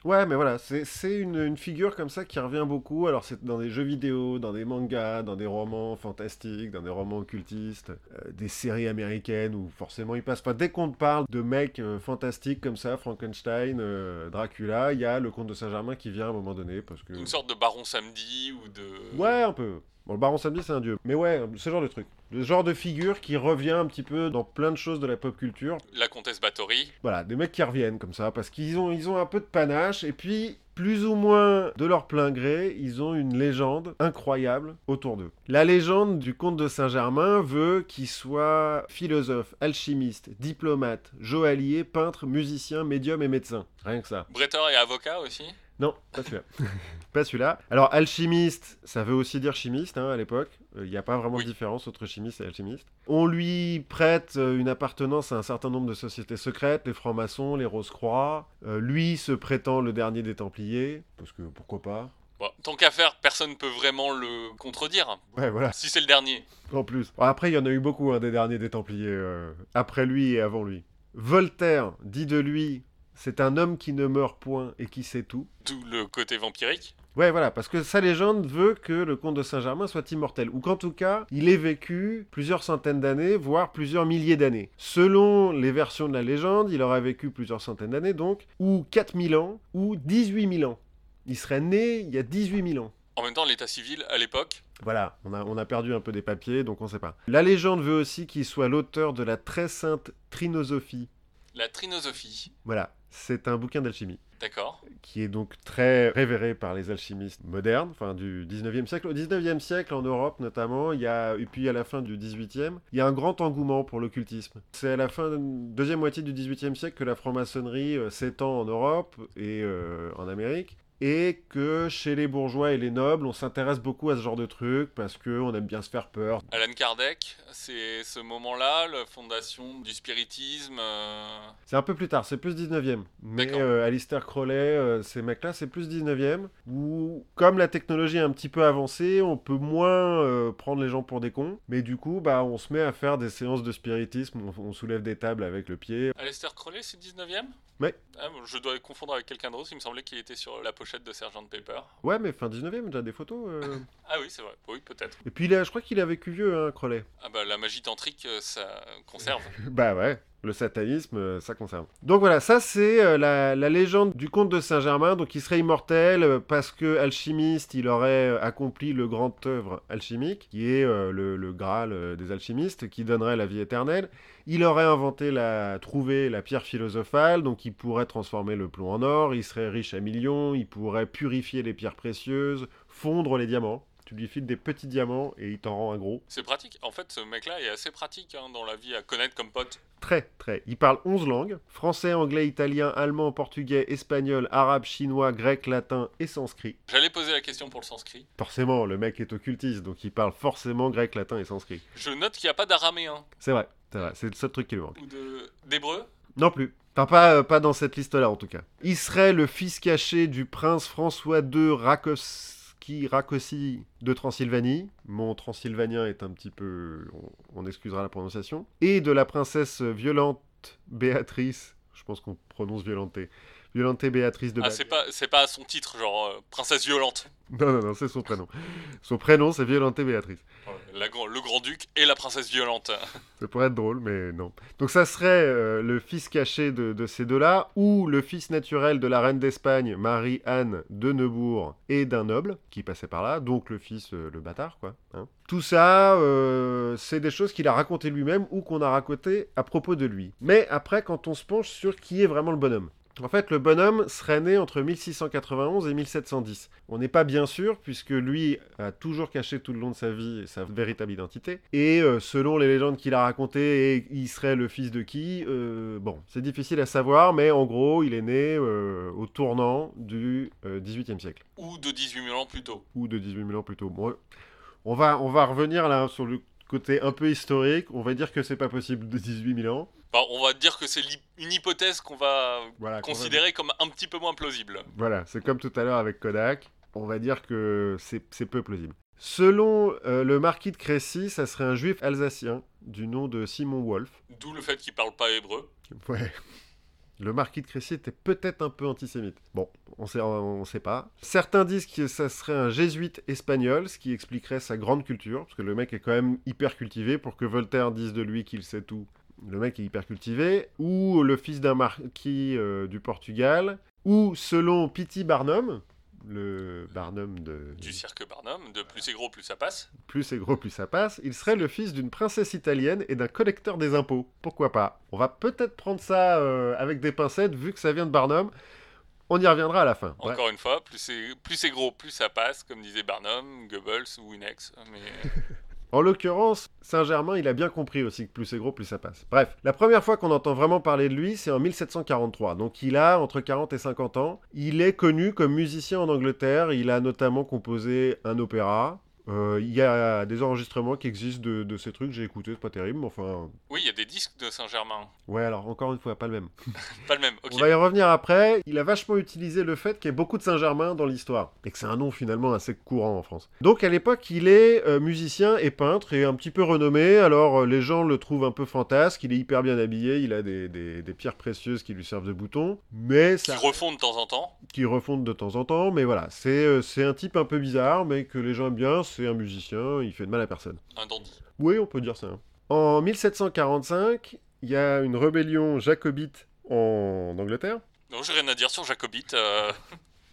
Ouais, mais voilà, c'est une, une figure comme ça qui revient beaucoup. Alors, c'est dans des jeux vidéo, dans des mangas, dans des romans fantastiques, dans des romans occultistes, euh, des séries américaines où forcément il passe. Enfin, dès qu'on te parle de mecs euh, fantastiques comme ça, Frankenstein, euh, Dracula, il y a le comte de Saint-Germain qui vient à un moment donné parce que. Une sorte de baron samedi ou de. Ouais, un peu. Bon, le baron samedi, c'est un dieu. Mais ouais, ce genre de truc. Le genre de figure qui revient un petit peu dans plein de choses de la pop culture. La comtesse Bathory. Voilà, des mecs qui reviennent comme ça, parce qu'ils ont, ils ont un peu de panache, et puis, plus ou moins de leur plein gré, ils ont une légende incroyable autour d'eux. La légende du comte de Saint-Germain veut qu'il soit philosophe, alchimiste, diplomate, joaillier, peintre, musicien, médium et médecin. Rien que ça. Bretteur et avocat aussi. Non, pas celui-là. pas celui-là. Alors, alchimiste, ça veut aussi dire chimiste hein, à l'époque. Il n'y a pas vraiment Oui. de différence entre chimiste et alchimiste. On lui prête euh, une appartenance à un certain nombre de sociétés secrètes, les francs-maçons, les Rose-Croix. Euh, lui se prétend le dernier des Templiers, parce que pourquoi pas. Bon, tant qu'à faire, personne ne peut vraiment le contredire. Ouais, voilà, Si c'est le dernier. en plus. Bon, après, il y en a eu beaucoup, hein, des derniers des Templiers, euh, après lui et avant lui. Voltaire dit de lui, c'est un homme qui ne meurt point et qui sait tout. D'où le côté vampirique. Ouais, voilà, parce que sa légende veut que le comte de Saint-Germain soit immortel, ou qu'en tout cas, il ait vécu plusieurs centaines d'années, voire plusieurs milliers d'années. Selon les versions de la légende, il aurait vécu plusieurs centaines d'années, donc, ou 4000 ans, ou 18 000 ans. Il serait né il y a 18 000 ans. En même temps, l'état civil, à l'époque, Voilà, on a, on a perdu un peu des papiers, donc on sait pas. La légende veut aussi qu'il soit l'auteur de la très sainte Trinosophie. la trinosophie. Voilà, c'est un bouquin d'alchimie. D'accord. qui est donc très révéré par les alchimistes modernes, enfin du 19e siècle. Au 19e siècle, en Europe notamment, il y a, et puis à la fin du 18e, il y a un grand engouement pour l'occultisme. C'est à la fin, deuxième moitié du 18e siècle que la franc-maçonnerie euh, s'étend en Europe et euh, en Amérique. Et que chez les bourgeois et les nobles, on s'intéresse beaucoup à ce genre de trucs parce qu'on aime bien se faire peur. Alan Kardec, c'est ce moment-là, la fondation du spiritisme. euh, C'est un peu plus tard, c'est plus 19e. Mais euh, Alistair Crowley, euh, ces mecs-là, c'est plus 19e. Où, comme la technologie est un petit peu avancée, on peut moins euh, prendre les gens pour des cons. Mais du coup, bah, on se met à faire des séances de spiritisme. On, on soulève des tables avec le pied. Aleister Crowley, c'est 19ème Ouais. Ah, je dois confondre avec quelqu'un d'autre, il me semblait qu'il était sur la pochette de Sergeant Pepper. Ouais, mais fin 19e, déjà des photos. euh. Ah oui, c'est vrai, oui, peut-être. Et puis, il a- je crois qu'il a vécu vieux, hein, Crowley. Ah bah la magie tantrique, euh, ça conserve. Bah ouais, le satanisme, euh, ça concerne. Donc voilà, ça c'est euh, la, légende du comte de Saint-Germain, donc il serait immortel euh, parce que alchimiste, il aurait accompli le grand œuvre alchimique, qui est le, Graal des alchimistes, qui donnerait la vie éternelle. Il aurait inventé la, trouvé la pierre philosophale, donc il pourrait transformer le plomb en or, il serait riche à millions, il pourrait purifier les pierres précieuses, fondre les diamants. Tu lui files des petits diamants et il t'en rend un gros. C'est pratique. En fait, ce mec-là est assez pratique hein, dans la vie à connaître comme pote. Très, très. Il parle 11 langues. Français, anglais, italien, allemand, portugais, espagnol, arabe, chinois, grec, latin et sanskrit. J'allais poser la question pour le sanskrit. Forcément, le mec est occultiste, donc il parle forcément grec, latin et sanskrit. Je note qu'il n'y a pas d'araméen C'est vrai, c'est vrai. C'est le seul truc qui lui manque. ou de d'hébreu. Non plus. Enfin, pas, euh, pas dans cette liste-là, en tout cas. Il serait le fils caché du prince François II Rakoski, Rákóczi de Transylvanie. Mon transylvanien est un petit peu... On, on excusera la prononciation. Et de la princesse violente Béatrice. Je pense qu'on prononce violenté. Violenté Béatrice de Ah, c'est pas, c'est pas son titre, genre euh, princesse violente. Non, non, non, c'est son prénom. Son prénom, c'est Violenté Béatrice. La le grand-duc et la princesse violente. Ça pourrait être drôle, mais non. Donc ça serait euh, le fils caché de, de ces deux-là, ou le fils naturel de la reine d'Espagne, Marie-Anne de Neubourg, et d'un noble qui passait par là, donc le fils, euh, le bâtard, quoi. hein. Tout ça, euh, c'est des choses qu'il a racontées lui-même ou qu'on a racontées à propos de lui. Mais après, quand on se penche sur qui est vraiment le bonhomme, en fait, le bonhomme serait né entre 1691 et 1710. On n'est pas bien sûr, puisque lui a toujours caché tout le long de sa vie sa véritable identité. Et euh, selon les légendes qu'il a racontées, et il serait le fils de qui euh, Bon, c'est difficile à savoir, mais en gros, il est né euh, au tournant du 18e siècle, Ou de 18 000 ans plus tôt. ou de 18 000 ans plus tôt. Bon, on, va, on va revenir là sur le côté un peu historique. On va dire que c'est pas possible de 18 000 ans. Enfin, on va dire que c'est une hypothèse qu'on va Voilà, qu'on va- considérer comme un petit peu moins plausible. Voilà, c'est comme tout à l'heure avec Kodak. On va dire que c'est c'est peu plausible. Selon euh, le marquis de Crécy, ça serait un juif alsacien du nom de Simon Wolf. D'où le fait qu'il parle pas hébreu. Ouais. Le marquis de Crécy était peut-être un peu antisémite. Bon, on sait, on sait pas. Certains disent que ça serait un jésuite espagnol, ce qui expliquerait sa grande culture, parce que le mec est quand même hyper cultivé. Pour que Voltaire dise de lui qu'il sait tout, le mec est hyper cultivé. Ou le fils d'un marquis euh, du Portugal. Ou selon Pity Barnum, le Barnum de... Du cirque Barnum, de plus c'est gros, plus ça passe. Plus c'est gros, plus ça passe. Il serait le fils d'une princesse italienne et d'un collecteur des impôts. Pourquoi pas? On va peut-être prendre ça euh, avec des pincettes, vu que ça vient de Barnum. On y reviendra à la fin. Encore une fois, plus c'est, plus c'est gros, plus ça passe, comme disait Barnum, Goebbels ou Inex. Mais... En l'occurrence, Saint-Germain, il a bien compris aussi que plus c'est gros, plus ça passe. Bref, la première fois qu'on entend vraiment parler de lui, c'est en 1743. Donc il a entre 40 et 50 ans. Il est connu comme musicien en Angleterre. Il a notamment composé un opéra, euh, il y a des enregistrements qui existent de, ces trucs, j'ai écouté, c'est pas terrible, mais enfin. Oui, il y a des disques de Saint-Germain. Ouais, alors encore une fois, pas le même. pas le même, ok. On va y revenir après. Il a vachement utilisé le fait qu'il y ait beaucoup de Saint-Germain dans l'histoire, et que c'est un nom finalement assez courant en France. Donc à l'époque, il est euh, musicien et peintre, et un petit peu renommé, alors euh, les gens le trouvent un peu fantasque, il est hyper bien habillé, il a des, pierres précieuses qui lui servent de boutons, mais ça. Qui refondent de temps en temps. Qui refondent de temps en temps, mais voilà, c'est un type un peu bizarre, mais que les gens aiment bien c'est un musicien, il fait de mal à personne. Un dandy. Oui, on peut dire ça. En 1745, il y a une rébellion jacobite en Angleterre. Non, j'ai rien à dire sur jacobite. Euh.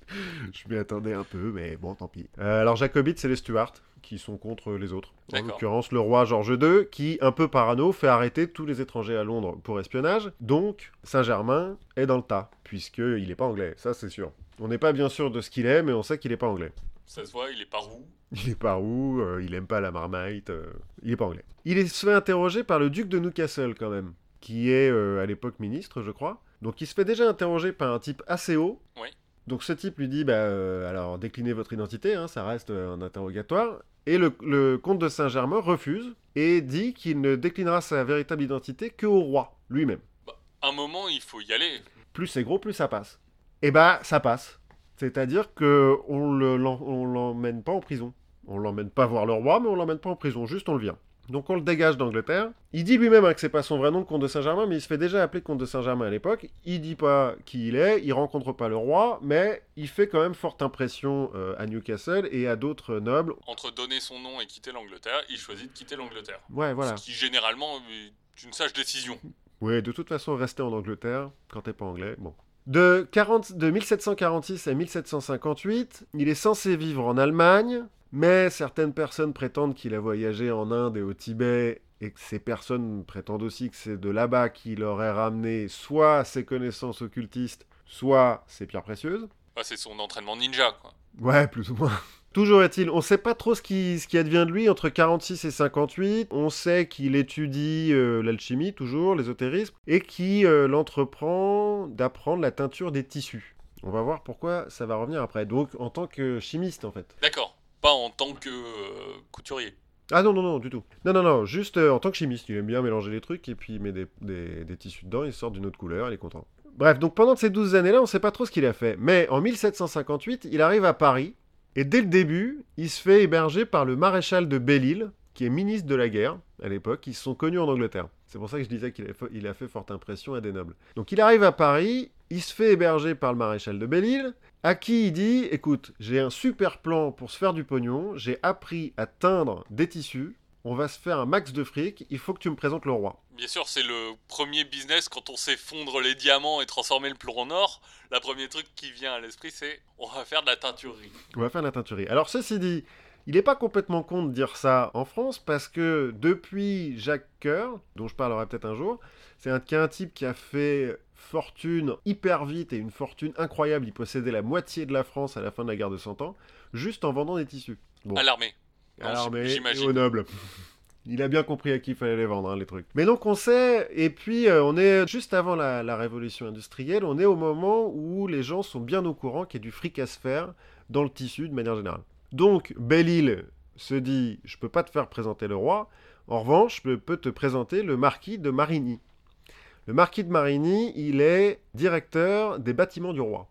Je m'y attendais un peu, mais bon, tant pis. Euh, alors, jacobite, c'est les Stuarts qui sont contre les autres. En l'occurrence, le roi George II, qui, un peu parano, fait arrêter tous les étrangers à Londres pour espionnage. Donc, Saint-Germain est dans le tas, puisqu'il n'est pas anglais, ça c'est sûr. On n'est pas bien sûr de ce qu'il est, mais on sait qu'il n'est pas anglais. Ça se voit, il est pas roux. Il est pas roux, euh, il aime pas la marmite, euh, il est pas anglais. Il est se fait interroger par le duc de Newcastle quand même, qui est euh, à l'époque ministre, je crois. Donc il se fait déjà interroger par un type assez haut. Oui. Donc ce type lui dit, bah alors déclinez votre identité, hein, ça reste un interrogatoire. Et le, le comte de Saint-Germain refuse et dit qu'il ne déclinera sa véritable identité que au roi lui-même. Bah, un moment, il faut y aller. Plus c'est gros, plus ça passe. Et bah ça passe. C'est-à-dire qu'on ne l'emmène pas en prison. On l'emmène pas voir le roi, mais on l'emmène pas en prison, juste on le vient. Donc on le dégage d'Angleterre. Il dit lui-même hein, que c'est pas son vrai nom, comte de Saint-Germain, mais il se fait déjà appeler comte de Saint-Germain à l'époque. Il dit pas qui il est, il rencontre pas le roi, mais il fait quand même forte impression euh, à Newcastle et à d'autres nobles. Entre donner son nom et quitter l'Angleterre, il choisit de quitter l'Angleterre. Ouais, voilà. Ce qui généralement est une sage décision. Ouais, de toute façon, rester en Angleterre quand t'es pas anglais, bon. De, 40, de 1746 à 1758, il est censé vivre en Allemagne, mais certaines personnes prétendent qu'il a voyagé en Inde et au Tibet, et que ces personnes prétendent aussi que c'est de là-bas qu'il aurait ramené soit ses connaissances occultistes, soit ses pierres précieuses. C'est son entraînement ninja, quoi. Ouais, plus ou moins. Toujours est-il, on ne sait pas trop ce qui, ce qui advient de lui entre 46 et 58. On sait qu'il étudie euh, l'alchimie, toujours, l'ésotérisme, et qu'il euh, l'entreprend d'apprendre la teinture des tissus. On va voir pourquoi ça va revenir après. Donc, en tant que chimiste, en fait. D'accord, pas en tant que euh, couturier. Ah non, non, non, du tout. Non, non, non, juste en tant que chimiste. Il aime bien mélanger les trucs et puis il met des, des tissus dedans, il sort d'une autre couleur, il est content. Bref, donc pendant ces 12 années-là, on ne sait pas trop ce qu'il a fait. Mais en 1758, il arrive à Paris et dès le début, il se fait héberger par le maréchal de Belle-Île, qui est ministre de la guerre à l'époque. Ils sont connus en Angleterre. C'est pour ça que je disais qu'il a, fait forte impression à des nobles. Donc il arrive à Paris, il se fait héberger par le maréchal de Belle-Île, à qui il dit Écoute, j'ai un super plan pour se faire du pognon, j'ai appris à teindre des tissus, on va se faire un max de fric, il faut que tu me présentes le roi. Bien sûr, c'est le premier business quand on sait fondre les diamants et transformer le plomb en or. Le premier truc qui vient à l'esprit, c'est on va faire de la teinturerie. On va faire de la teinturerie. Alors, ceci dit, il n'est pas complètement con de dire ça en France parce que depuis Jacques Coeur, dont je parlerai peut-être un jour, c'est un, un type qui a fait fortune hyper vite et une fortune incroyable. Il possédait la moitié de la France à la fin de la guerre de Cent Ans, juste en vendant des tissus. À l'armée. Mais au noble. Il a bien compris à qui il fallait les vendre, hein, les trucs. Mais donc on sait, et puis euh, on est juste avant la, révolution industrielle, on est au moment où les gens sont bien au courant qu'il y a du fric à se faire dans le tissu de manière générale. Donc Belle-Île se dit, je peux pas te faire présenter le roi, en revanche, je peux te présenter le marquis de Marigny. Le marquis de Marigny, il est directeur des bâtiments du roi.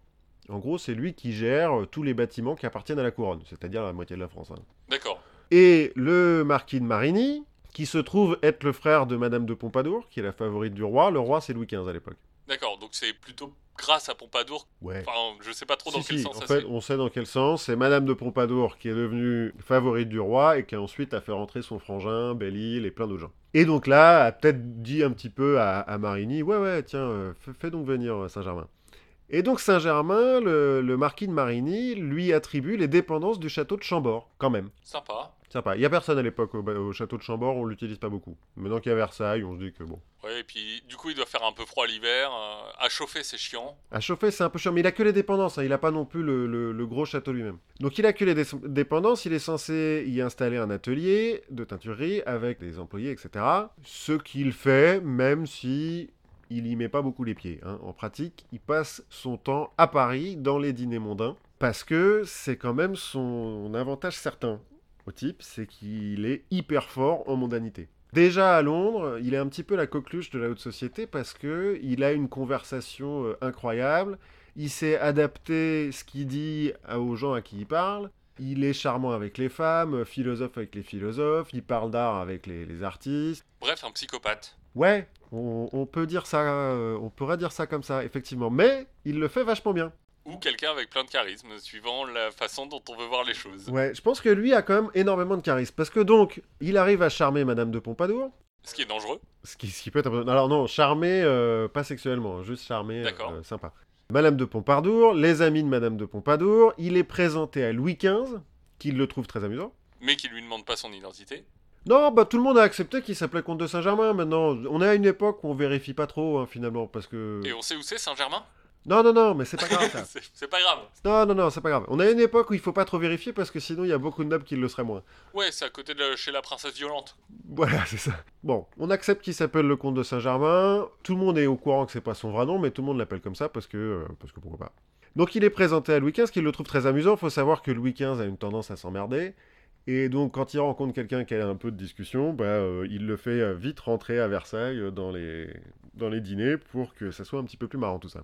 En gros, c'est lui qui gère euh, tous les bâtiments qui appartiennent à la couronne, c'est-à-dire la moitié de la France. Hein. D'accord. Et le marquis de Marigny, qui se trouve être le frère de Madame de Pompadour, qui est la favorite du roi. Le roi, c'est Louis XV à l'époque. D'accord, donc c'est plutôt grâce à Pompadour. Ouais. Enfin, je sais pas trop dans Si, quel si, sens en ça fait, se on sait dans quel sens. C'est Madame de Pompadour qui est devenue favorite du roi et qui ensuite a fait rentrer son frangin, Belle-Île et plein d'autres gens. Et donc là, a peut-être dit un petit peu à, à Marigny, ouais, ouais, tiens, euh, fais, fais donc venir euh, Saint-Germain. Et donc Saint-Germain, le, le marquis de Marigny, lui attribue les dépendances du château de Chambord, quand même. Sympa. Sympa. Il n'y a personne à l'époque au, au château de Chambord, on l'utilise pas beaucoup. Maintenant qu'il y a Versailles, on se dit que bon. Ouais, et puis du coup, il doit faire un peu froid l'hiver. euh, à chauffer, c'est chiant. À chauffer, c'est un peu chiant, mais il a que les dépendances, hein, il a pas non plus le, le- le gros château lui-même. Donc il a que les dé- dépendances, il est censé y installer un atelier de teinturerie avec des employés, etc. Ce qu'il fait, même si il y met pas beaucoup les pieds. hein. En pratique, il passe son temps à Paris dans les dîners mondains, parce que c'est quand même son avantage certain au type, c'est qu'il est hyper fort en mondanité. Déjà à Londres, il est un petit peu la coqueluche de la haute société parce que il a une conversation euh, incroyable. Il sait adapter ce qu'il dit aux gens à qui il parle. Il est charmant avec les femmes, philosophe avec les philosophes. Il parle d'art avec les, les artistes. Bref, un psychopathe. Ouais, on, on peut dire ça, euh, on pourrait dire ça comme ça, effectivement. Mais il le fait vachement bien. Ou quelqu'un avec plein de charisme, suivant la façon dont on veut voir les choses. Ouais, je pense que lui a quand même énormément de charisme parce que donc il arrive à charmer Madame de Pompadour. Ce qui est dangereux. Ce qui, ce qui peut être. Alors non, charmer, euh, pas sexuellement, juste charmer, euh, sympa. Madame de Pompadour, les amis de Madame de Pompadour, il est présenté à Louis XV, qui le trouve très amusant. Mais qui lui demande pas son identité. Non, bah tout le monde a accepté qu'il s'appelait comte de Saint-Germain maintenant. On est à une époque où on vérifie pas trop, hein, finalement, parce que... Et on sait où c'est, Saint-Germain? Non, non, non, mais c'est pas grave. C'est c'est pas grave. Non, non, non, c'est pas grave. On est à une époque où il faut pas trop vérifier, parce que sinon il y a beaucoup de nobles qui le seraient moins. Ouais, c'est à côté de chez la princesse violente. Voilà, c'est ça. Bon, on accepte qu'il s'appelle le comte de Saint-Germain. Tout le monde est au courant que c'est pas son vrai nom, mais tout le monde l'appelle comme ça parce que, euh, parce que pourquoi pas. Donc il est présenté à Louis XV, qui le trouve très amusant. Faut savoir que Louis XV a une tendance à s'emmerder. Et donc quand il rencontre quelqu'un qui a un peu de discussion, bah, euh, il le fait euh, vite rentrer à Versailles euh, dans les, dans les dîners pour que ça soit un petit peu plus marrant tout ça.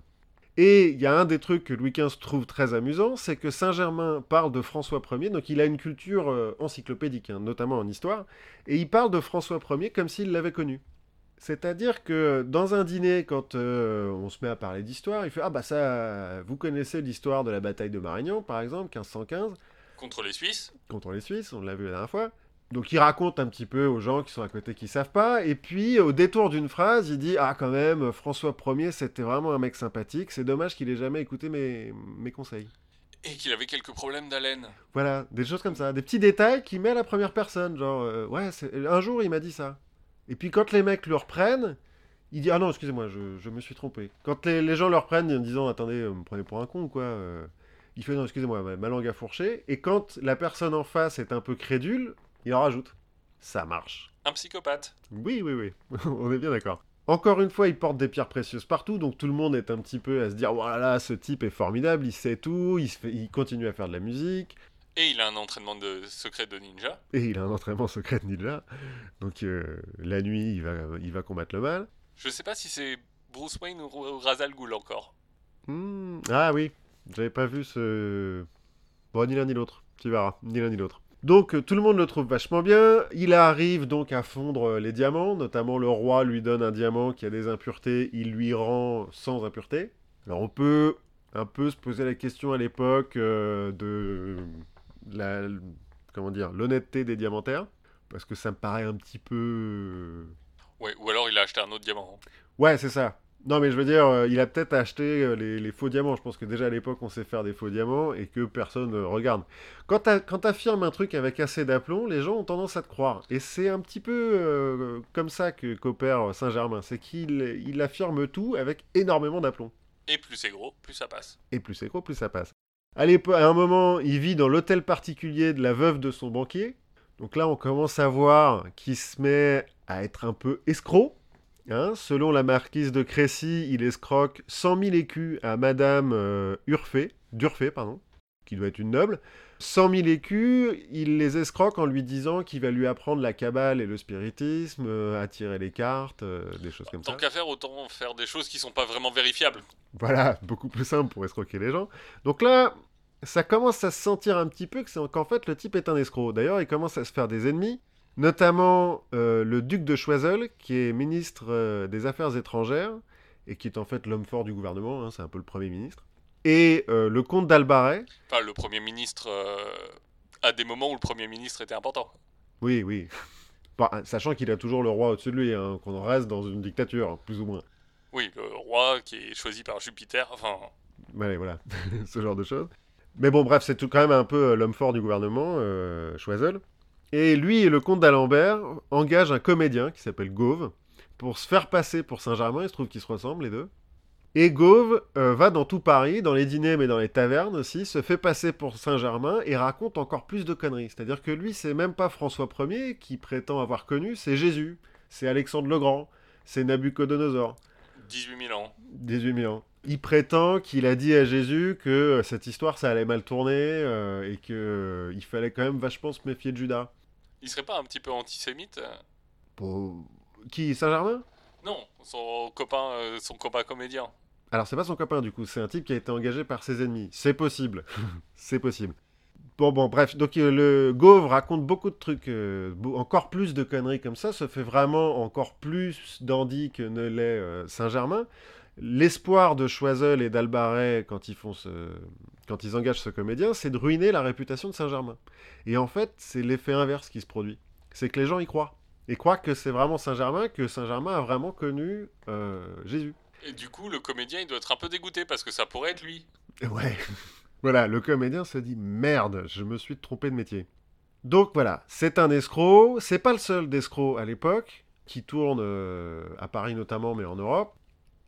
Et il y a un des trucs que Louis XV trouve très amusant, c'est que Saint-Germain parle de François Ier, donc il a une culture encyclopédique, hein, notamment en histoire, et il parle de François Ier comme s'il l'avait connu. C'est-à-dire que dans un dîner, quand on se met à parler d'histoire, il fait Ah bah ça, vous connaissez l'histoire de la bataille de Marignan, par exemple, 1515, Contre les Suisses. contre les Suisses, on l'a vu la dernière fois. Donc il raconte un petit peu aux gens qui sont à côté qui savent pas, et puis au détour d'une phrase, il dit Ah quand même, François Ier, c'était vraiment un mec sympathique, c'est dommage qu'il ait jamais écouté mes, mes conseils. Et qu'il avait quelques problèmes d'haleine. Voilà, des choses comme ça, des petits détails qu'il met à la première personne, genre euh, ouais, un jour il m'a dit ça. Et puis quand les mecs le reprennent, il dit ah non, excusez-moi, je, je me suis trompé. Quand les, les gens le reprennent en disant attendez, euh, me prenez pour un con ou quoi, euh, il fait non, excusez-moi, ma, langue a fourché. Et quand la personne en face est un peu crédule, il en rajoute. Ça marche. Un psychopathe. Oui, oui, oui, on est bien d'accord. Encore une fois, il porte des pierres précieuses partout, donc tout le monde est un petit peu à se dire voilà, ce type est formidable, il sait tout, il, se fait- il continue à faire de la musique. Et il a un entraînement de secret de ninja. Et il a un entraînement secret de ninja. Donc euh, la nuit, il va, il va combattre le mal. Je sais pas si c'est Bruce Wayne ou ou Ra's al Ghul encore. Hmm, Ah oui, j'avais pas vu ce... Bon, ni l'un ni l'autre. Tu verras, ni l'un ni l'autre. Donc euh, tout le monde le trouve vachement bien. Il arrive donc à fondre euh, les diamants. Notamment le roi lui donne un diamant qui a des impuretés. Il lui rend sans impuretés. Alors on peut un peu se poser la question à l'époque euh, de la... Comment dire L'honnêteté des diamantaires. Parce que ça me paraît un petit peu... Ouais, ou alors il a acheté un autre diamant. Ouais, c'est ça. Non, mais je veux dire, euh, il a peut-être acheté euh, les, les faux diamants. Je pense que déjà à l'époque, on sait faire des faux diamants et que personne ne regarde. Quand quand t'affirmes un truc avec assez d'aplomb, les gens ont tendance à te croire. Et c'est un petit peu euh, comme ça que qu'opère Saint-Germain. C'est qu'il il affirme tout avec énormément d'aplomb. Et plus c'est gros, plus ça passe. Et plus c'est gros, plus ça passe. À un moment, il vit dans l'hôtel particulier de la veuve de son banquier. Donc là, on commence à voir qu'il se met à être un peu escroc. Hein, selon la marquise de Crécy, il escroque 100 000 écus à Madame euh, Urfé, d'Urfé, pardon, qui doit être une noble. 100 000 écus, il les escroque en lui disant qu'il va lui apprendre la cabale et le spiritisme, euh, à tirer les cartes, euh, des choses comme ça. Tant qu'à faire, autant faire des choses qui sont pas vraiment vérifiables. Voilà, beaucoup plus simple pour escroquer les gens. Donc là, ça commence à se sentir un petit peu qu'en fait le type est un escroc. D'ailleurs, il commence à se faire des ennemis, notamment euh, le duc de Choiseul, qui est ministre euh, des Affaires étrangères, et qui est en fait l'homme fort du gouvernement, hein, c'est un peu le Premier ministre. Et euh, le comte d'Albaret. Enfin, le Premier ministre, à des moments où le Premier ministre était important. Oui, oui. Bah, sachant qu'il a toujours le roi au-dessus de lui, hein, qu'on reste dans une dictature, plus ou moins. Oui, le roi qui est choisi par Jupiter, enfin... Ouais, voilà, ce genre de choses. Mais bon, bref, c'est tout quand même un peu l'homme fort du gouvernement, euh, Choiseul. Et lui et le comte d'Alembert engagent un comédien qui s'appelle Gauve pour se faire passer pour Saint-Germain. Il se trouve qu'ils se ressemblent les deux. Et Gauve euh, va dans tout Paris, dans les dîners mais dans les tavernes aussi, se fait passer pour Saint-Germain et raconte encore plus de conneries. C'est-à-dire que lui, c'est même pas François Ier qui prétend avoir connu, c'est Jésus, c'est Alexandre le Grand, c'est Nabucodonosor. 18 000 ans. 18 000 ans. Il prétend qu'il a dit à Jésus que euh, cette histoire, ça allait mal tourner euh, et qu'il euh, il fallait quand même vachement se méfier de Judas. Il serait pas un petit peu antisémite Pour... Qui Saint-Germain? Non, son copain, son copain comédien. Alors c'est pas son copain du coup, c'est un type qui a été engagé par ses ennemis. C'est possible, c'est possible. Bon, bon, bref, donc le Gauve raconte beaucoup de trucs, encore plus de conneries comme ça, se fait vraiment encore plus dandy que ne l'est Saint-Germain l'espoir de Choiseul et d'Albaret quand ils font ce... quand ils engagent ce comédien, c'est de ruiner la réputation de Saint-Germain. Et en fait, c'est l'effet inverse qui se produit. C'est que les gens y croient. Et croient que c'est vraiment Saint-Germain, que Saint-Germain a vraiment connu euh, Jésus. Et du coup, le comédien, il doit être un peu dégoûté parce que ça pourrait être lui. Ouais. voilà, le comédien se dit merde, je me suis trompé de métier. Donc voilà, c'est un escroc. C'est pas le seul d'escroc à l'époque qui tourne euh, à Paris notamment, mais en Europe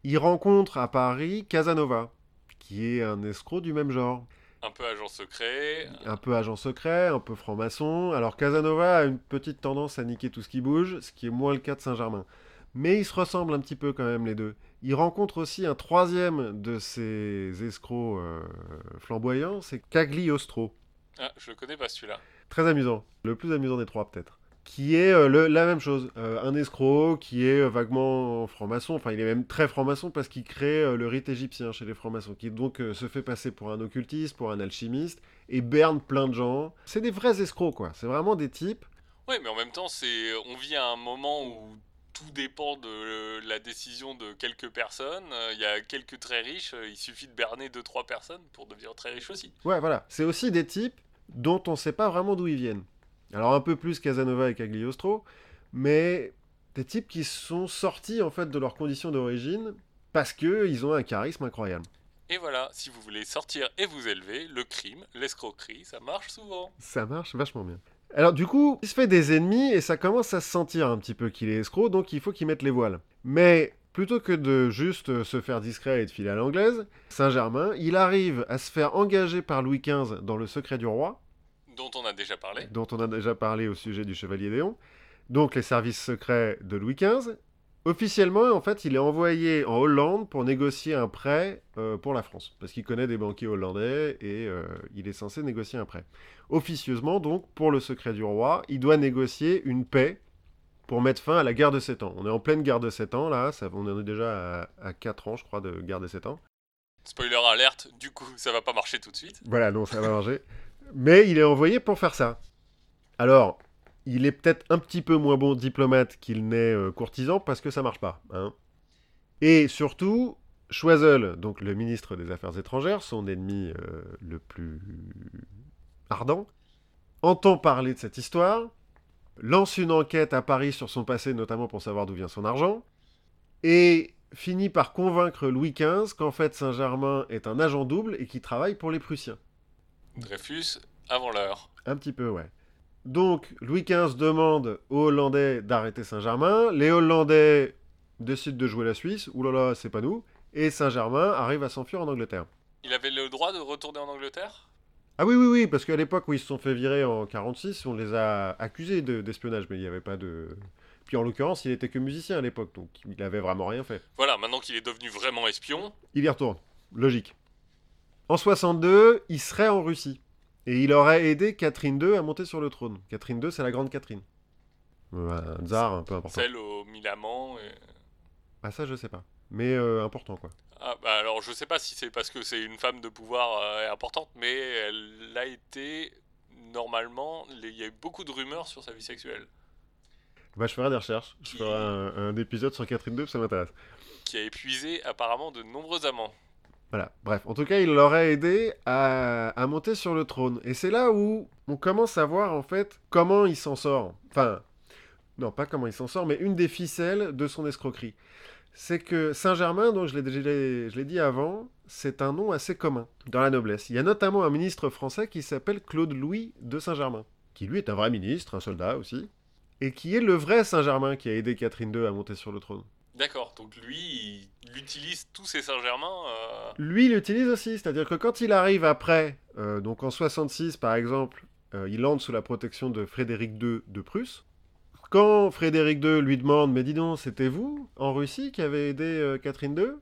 il rencontre à Paris Casanova, qui est un escroc du même genre. Un peu agent secret. Un peu agent secret, un peu franc-maçon. Alors Casanova a une petite tendance à niquer tout ce qui bouge, ce qui est moins le cas de Saint-Germain. Mais ils se ressemblent un petit peu quand même les deux. Il rencontre aussi un troisième de ces escrocs euh, flamboyants, c'est Cagliostro. Ah, je le connais pas celui-là. Très amusant. Le plus amusant des trois peut-être qui est euh, la même chose. Euh, un escroc qui est euh, vaguement franc-maçon, enfin il est même très franc-maçon parce qu'il crée le rite égyptien chez les francs-maçons, qui donc se fait passer pour un occultiste, pour un alchimiste, et berne plein de gens. C'est des vrais escrocs, quoi. C'est vraiment des types. Oui, mais en même temps, c'est on vit à un moment où tout dépend de la décision de quelques personnes. Il y a quelques très riches, il suffit de berner deux trois personnes pour devenir très riche aussi. Ouais, voilà. C'est aussi des types dont on ne sait pas vraiment d'où ils viennent. Alors un peu plus Casanova et Cagliostro, mais des types qui sont sortis en fait de leurs conditions d'origine parce qu'ils ont un charisme incroyable. Et voilà, si vous voulez sortir et vous élever, le crime, l'escroquerie, ça marche souvent. Ça marche vachement bien. Alors du coup, il se fait des ennemis et ça commence à se sentir un petit peu qu'il est escroc, donc il faut qu'il mette les voiles. Mais plutôt que de juste se faire discret et de filer à l'anglaise, Saint-Germain, il arrive à se faire engager par Louis XV dans le secret du roi, dont on a déjà parlé. Dont on a déjà parlé au sujet du Chevalier Léon. Donc les services secrets de Louis XV. Officiellement, en fait, il est envoyé en Hollande pour négocier un prêt euh, pour la France, parce qu'il connaît des banquiers hollandais et euh, il est censé négocier un prêt. Officieusement, donc, pour le secret du roi, il doit négocier une paix pour mettre fin à la guerre de 7 ans. On est en pleine guerre de 7 ans, là, ça, on en est déjà à, à 4 ans, je crois, de guerre de 7 ans. Spoiler alerte, du coup, ça va pas marcher tout de suite. Voilà, non, ça va marcher. Mais il est envoyé pour faire ça. Alors, il est peut-être un petit peu moins bon diplomate qu'il n'est euh, courtisan parce que ça marche pas. Hein. Et surtout, Choiseul, donc le ministre des Affaires étrangères, son ennemi euh, le plus ardent, entend parler de cette histoire, lance une enquête à Paris sur son passé, notamment pour savoir d'où vient son argent, et finit par convaincre Louis XV qu'en fait Saint-Germain est un agent double et qu'il travaille pour les Prussiens. Dreyfus avant l'heure. Un petit peu, ouais. Donc, Louis XV demande aux Hollandais d'arrêter Saint-Germain. Les Hollandais décident de jouer la Suisse. Là là, c'est pas nous. Et Saint-Germain arrive à s'enfuir en Angleterre. Il avait le droit de retourner en Angleterre? Ah oui, oui, oui, parce qu'à l'époque où ils se sont fait virer en 46, on les a accusés d'espionnage, mais il n'y avait pas de... Puis en l'occurrence, il était que musicien à l'époque, donc il avait vraiment rien fait. Voilà, maintenant qu'il est devenu vraiment espion... Il y retourne, logique. En 62, il serait en Russie. Et il aurait aidé Catherine II à monter sur le trône. Catherine II, c'est la grande Catherine. Un tsar un peu important. Celle au Milaman. Et... Ah ça, je sais pas. Mais euh, important, quoi. Ah, bah alors, je sais pas si c'est parce que c'est une femme de pouvoir euh, importante, mais elle a été... Normalement, il y a eu beaucoup de rumeurs sur sa vie sexuelle. Bah, je ferai des recherches. Je ferai un, un épisode sur Catherine II, ça m'intéresse. Qui a épuisé apparemment de nombreux amants. Bref. En tout cas, il l'aurait aidé à, monter sur le trône. Et c'est là où on commence à voir, en fait, comment il s'en sort. Enfin, non, pas comment il s'en sort, mais une des ficelles de son escroquerie. C'est que Saint-Germain, l'ai je l'ai dit avant, c'est un nom assez commun dans la noblesse. Il y a notamment un ministre français qui s'appelle Claude-Louis de Saint-Germain, qui lui est un vrai ministre, un soldat aussi, et qui est le vrai Saint-Germain qui a aidé Catherine II à monter sur le trône. D'accord, donc lui, il utilise tous ses Saint-Germain. euh, Lui, il l'utilise aussi, c'est-à-dire que quand il arrive après, euh, donc en 66 par exemple, euh, il entre sous la protection de Frédéric II de Prusse. Quand Frédéric II lui demande, mais dis donc, c'était vous en Russie qui avez aidé Catherine II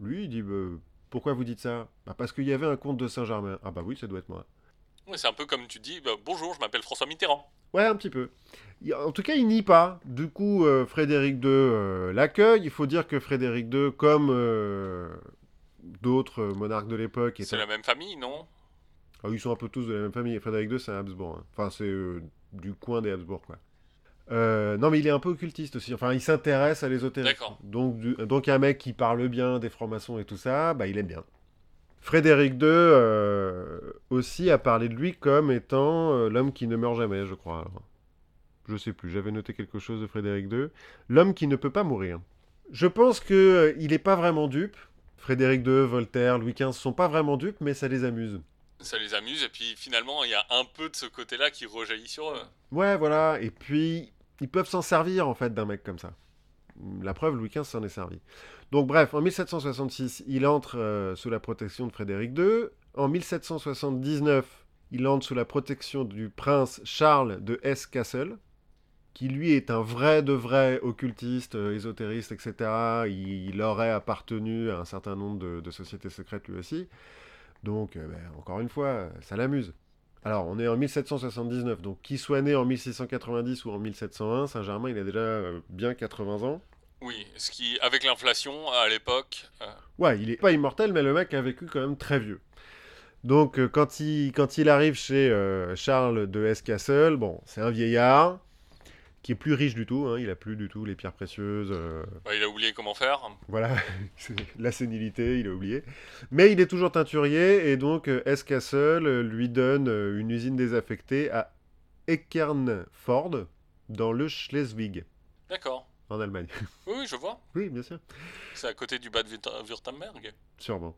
Lui, il dit, Bah, pourquoi vous dites ça? Bah, Parce qu'il y avait un comte de Saint-Germain. Ah bah oui, ça doit être moi. c'est un peu comme tu dis, bah, bonjour, je m'appelle François Mitterrand. Ouais, un petit peu. En tout cas, il nie pas. Du coup, euh, Frédéric II euh, l'accueille. Il faut dire que Frédéric II, comme euh, d'autres monarques de l'époque, est C'est un- la même famille, non? Ah, ils sont un peu tous de la même famille. Frédéric II, c'est un Habsbourg. hein. Enfin, c'est euh, du coin des Habsbourg, quoi. Euh, non, mais il est un peu occultiste aussi. Enfin, il s'intéresse à l'ésotérisme. D'accord. Donc, du- donc, un mec qui parle bien des francs-maçons et tout ça, bah, il aime bien. Frédéric II euh, aussi a parlé de lui comme étant euh, l'homme qui ne meurt jamais, je crois. Alors, je sais plus, j'avais noté quelque chose de Frédéric II. L'homme qui ne peut pas mourir. Je pense que euh, il n'est pas vraiment dupe. Frédéric II, Voltaire, Louis XV sont pas vraiment dupes, mais ça les amuse. Ça les amuse, et puis finalement, il y a un peu de ce côté-là qui rejaillit sur eux. Ouais, voilà. Et puis, ils peuvent s'en servir, en fait, d'un mec comme ça. La preuve, Louis XV s'en est servi. Donc, bref, en 1766, il entre euh, sous la protection de Frédéric II. En 1779, il entre sous la protection du prince Charles de Hesse-Kassel, qui lui est un vrai de vrai occultiste, euh, ésotériste, etc. Il, aurait appartenu à un certain nombre de, sociétés secrètes lui aussi. Donc, euh, ben, encore une fois, ça l'amuse. Alors, on est en 1779, donc qui soit né en 1690 ou en 1701, Saint-Germain, il a déjà bien 80 ans. Oui, ce qui, avec l'inflation à l'époque, euh, Ouais, il est pas immortel, mais le mec a vécu quand même très vieux. Donc, euh, quand, il, quand il arrive chez euh, Charles de Hesse-Kassel, bon, c'est un vieillard qui est plus riche du tout, hein, il a plus du tout les pierres précieuses, euh, il a oublié comment faire. voilà, c'est la sénilité, il a oublié. Mais il est toujours teinturier, et donc Hesse-Kassel euh, lui donne une usine désaffectée à Eckernford, dans le Schleswig, D'accord. En Allemagne. Oui, oui, je vois. oui, bien sûr. C'est à côté du Bad Würt- Württemberg. Sûrement.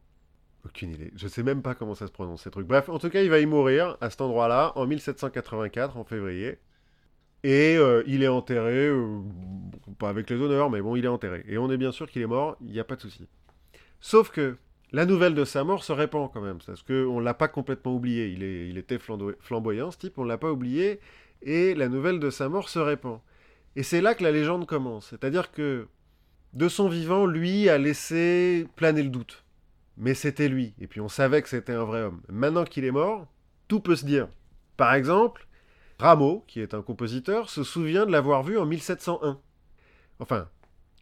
Aucune idée. Je sais même pas comment ça se prononce ces trucs. Bref, en tout cas, il va y mourir à cet endroit-là en 1784, en février. Et euh, il est enterré, euh, pas avec les honneurs, mais bon, il est enterré. Et on est bien sûr qu'il est mort, il n'y a pas de souci. Sauf que la nouvelle de sa mort se répand quand même, parce qu'on ne l'a pas complètement oublié. Il, est, il était flambo- flamboyant, ce type, on ne l'a pas oublié. Et la nouvelle de sa mort se répand. Et c'est là que la légende commence. C'est-à-dire que de son vivant, lui a laissé planer le doute. Mais c'était lui, et puis on savait que c'était un vrai homme. Maintenant qu'il est mort, tout peut se dire. Par exemple, Rameau, qui est un compositeur, se souvient de l'avoir vu en 1701. Enfin,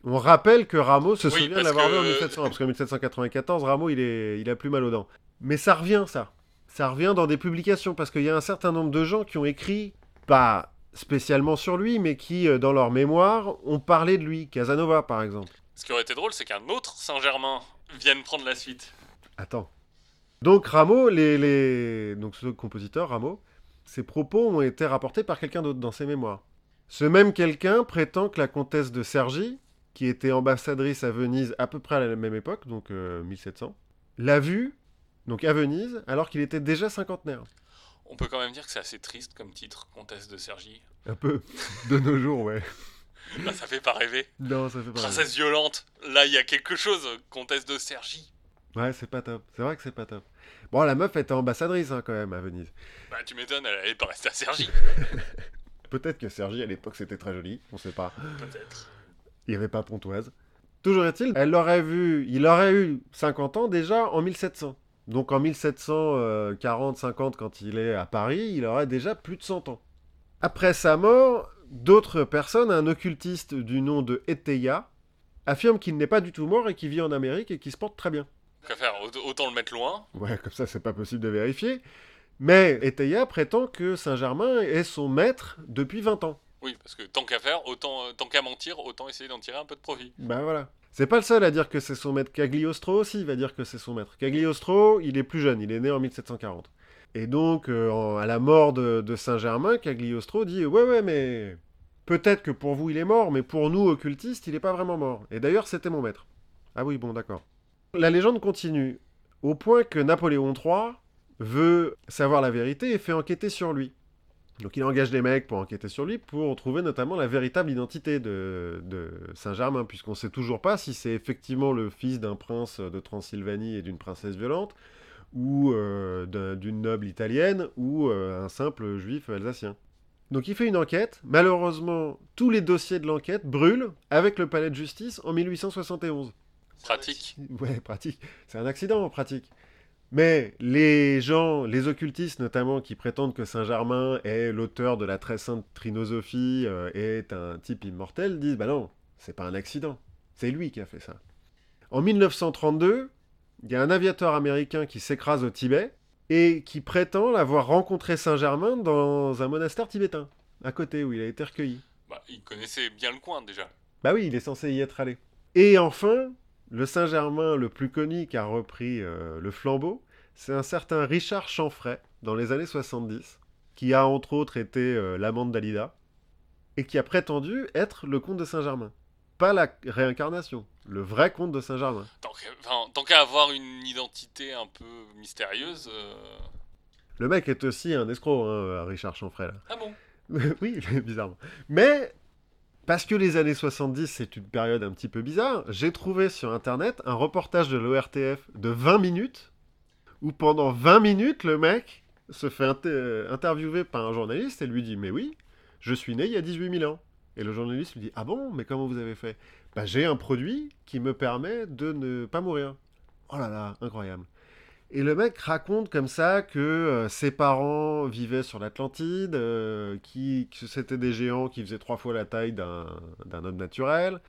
on rappelle que Rameau se Oui, souvient de l'avoir que- vu en 1701, parce qu'en 1794, Rameau, il, est, il a plus mal aux dents. Mais ça revient, ça. Ça revient dans des publications, parce qu'il y a un certain nombre de gens qui ont écrit, pas spécialement sur lui, mais qui, euh, dans leur mémoire, ont parlé de lui. Casanova, par exemple. Ce qui aurait été drôle, c'est qu'un autre Saint-Germain vienne prendre la suite. Attends. Donc Rameau, les, les... donc ce compositeur Rameau, ses propos ont été rapportés par quelqu'un d'autre dans ses mémoires. Ce même quelqu'un prétend que la comtesse de Cergy, qui était ambassadrice à Venise à peu près à la même époque, donc euh, 1700, l'a vu, donc à Venise, alors qu'il était déjà cinquantenaire. On peut quand même dire que c'est assez triste comme titre, Comtesse de Sergi. Un peu de nos jours, ouais. Là, ça fait pas rêver. Non, ça fait pas. rêver. Princesse violente, là, il y a quelque chose, Comtesse de Sergi. Ouais, c'est pas top. C'est vrai que c'est pas top. Bon, la meuf était ambassadrice hein, quand même à Venise. Bah, tu m'étonnes, elle allait pas rester à Sergi. Peut-être que Cergy à l'époque c'était très joli, on sait pas. Peut-être. Il n'y avait pas Pontoise. Toujours est-il, elle l'aurait vu, il aurait eu 50 ans déjà en 1700. Donc en 1740-50, quand il est à Paris, il aurait déjà plus de 100 ans. Après sa mort, d'autres personnes, un occultiste du nom de Eteia, affirme qu'il n'est pas du tout mort et qu'il vit en Amérique et qu'il se porte très bien. Qu'à faire Aut- Autant le mettre loin. Ouais, comme ça, c'est pas possible de vérifier. Mais Eteia prétend que Saint-Germain est son maître depuis 20 ans. Oui, parce que tant qu'à faire, autant, euh, tant qu'à mentir, autant essayer d'en tirer un peu de profit. Ben voilà. C'est pas le seul à dire que c'est son maître. Cagliostro aussi va dire que c'est son maître. Cagliostro, il est plus jeune, il est né en 1740. Et donc, euh, à la mort de, de Saint-Germain, Cagliostro dit Ouais, ouais, mais peut-être que pour vous il est mort, mais pour nous, occultistes, il n'est pas vraiment mort. Et d'ailleurs, c'était mon maître. Ah oui, bon, d'accord. La légende continue, au point que Napoléon III veut savoir la vérité et fait enquêter sur lui. Donc il engage des mecs pour enquêter sur lui, pour trouver notamment la véritable identité de, de Saint-Germain, puisqu'on ne sait toujours pas si c'est effectivement le fils d'un prince de Transylvanie et d'une princesse violente, ou euh, d'un- d'une noble italienne, ou euh, un simple juif alsacien. Donc il fait une enquête. Malheureusement, tous les dossiers de l'enquête brûlent avec le palais de justice en 1871. Pratique. Ouais, pratique. C'est un accident, pratique. Mais les gens, les occultistes notamment, qui prétendent que Saint-Germain est l'auteur de la très sainte trinosophie, euh, est un type immortel, disent bah non, c'est pas un accident. C'est lui qui a fait ça. En 1932, il y a un aviateur américain qui s'écrase au Tibet et qui prétend avoir rencontré Saint-Germain dans un monastère tibétain, à côté où il a été recueilli. Bah, il connaissait bien le coin déjà. Bah oui, il est censé y être allé. Et enfin, le Saint-Germain le plus connu qui a repris euh, le flambeau, c'est un certain Richard Chanfray, dans les années 70, qui a entre autres été euh, l'amant de Dalida, et qui a prétendu être le comte de Saint-Germain. Pas la réincarnation, le vrai comte de Saint-Germain. Tant enfin, tant qu'à avoir une identité un peu mystérieuse. euh, Le mec est aussi un escroc, hein, Richard Chanfray. Là. Ah bon? Oui, bizarrement. Mais, parce que les années 70, c'est une période un petit peu bizarre, j'ai trouvé sur Internet un reportage de l'ORTF de 20 minutes, où pendant 20 minutes, le mec se fait euh, interviewer par un journaliste et lui dit Mais oui, je suis né il y a 18 000 ans. Et le journaliste lui dit Ah bon, mais comment vous avez fait? Bah, j'ai un produit qui me permet de ne pas mourir. Oh là là, incroyable. Et le mec raconte comme ça que euh, ses parents vivaient sur l'Atlantide, euh, qui, que c'était des géants qui faisaient trois fois la taille d'un homme naturel,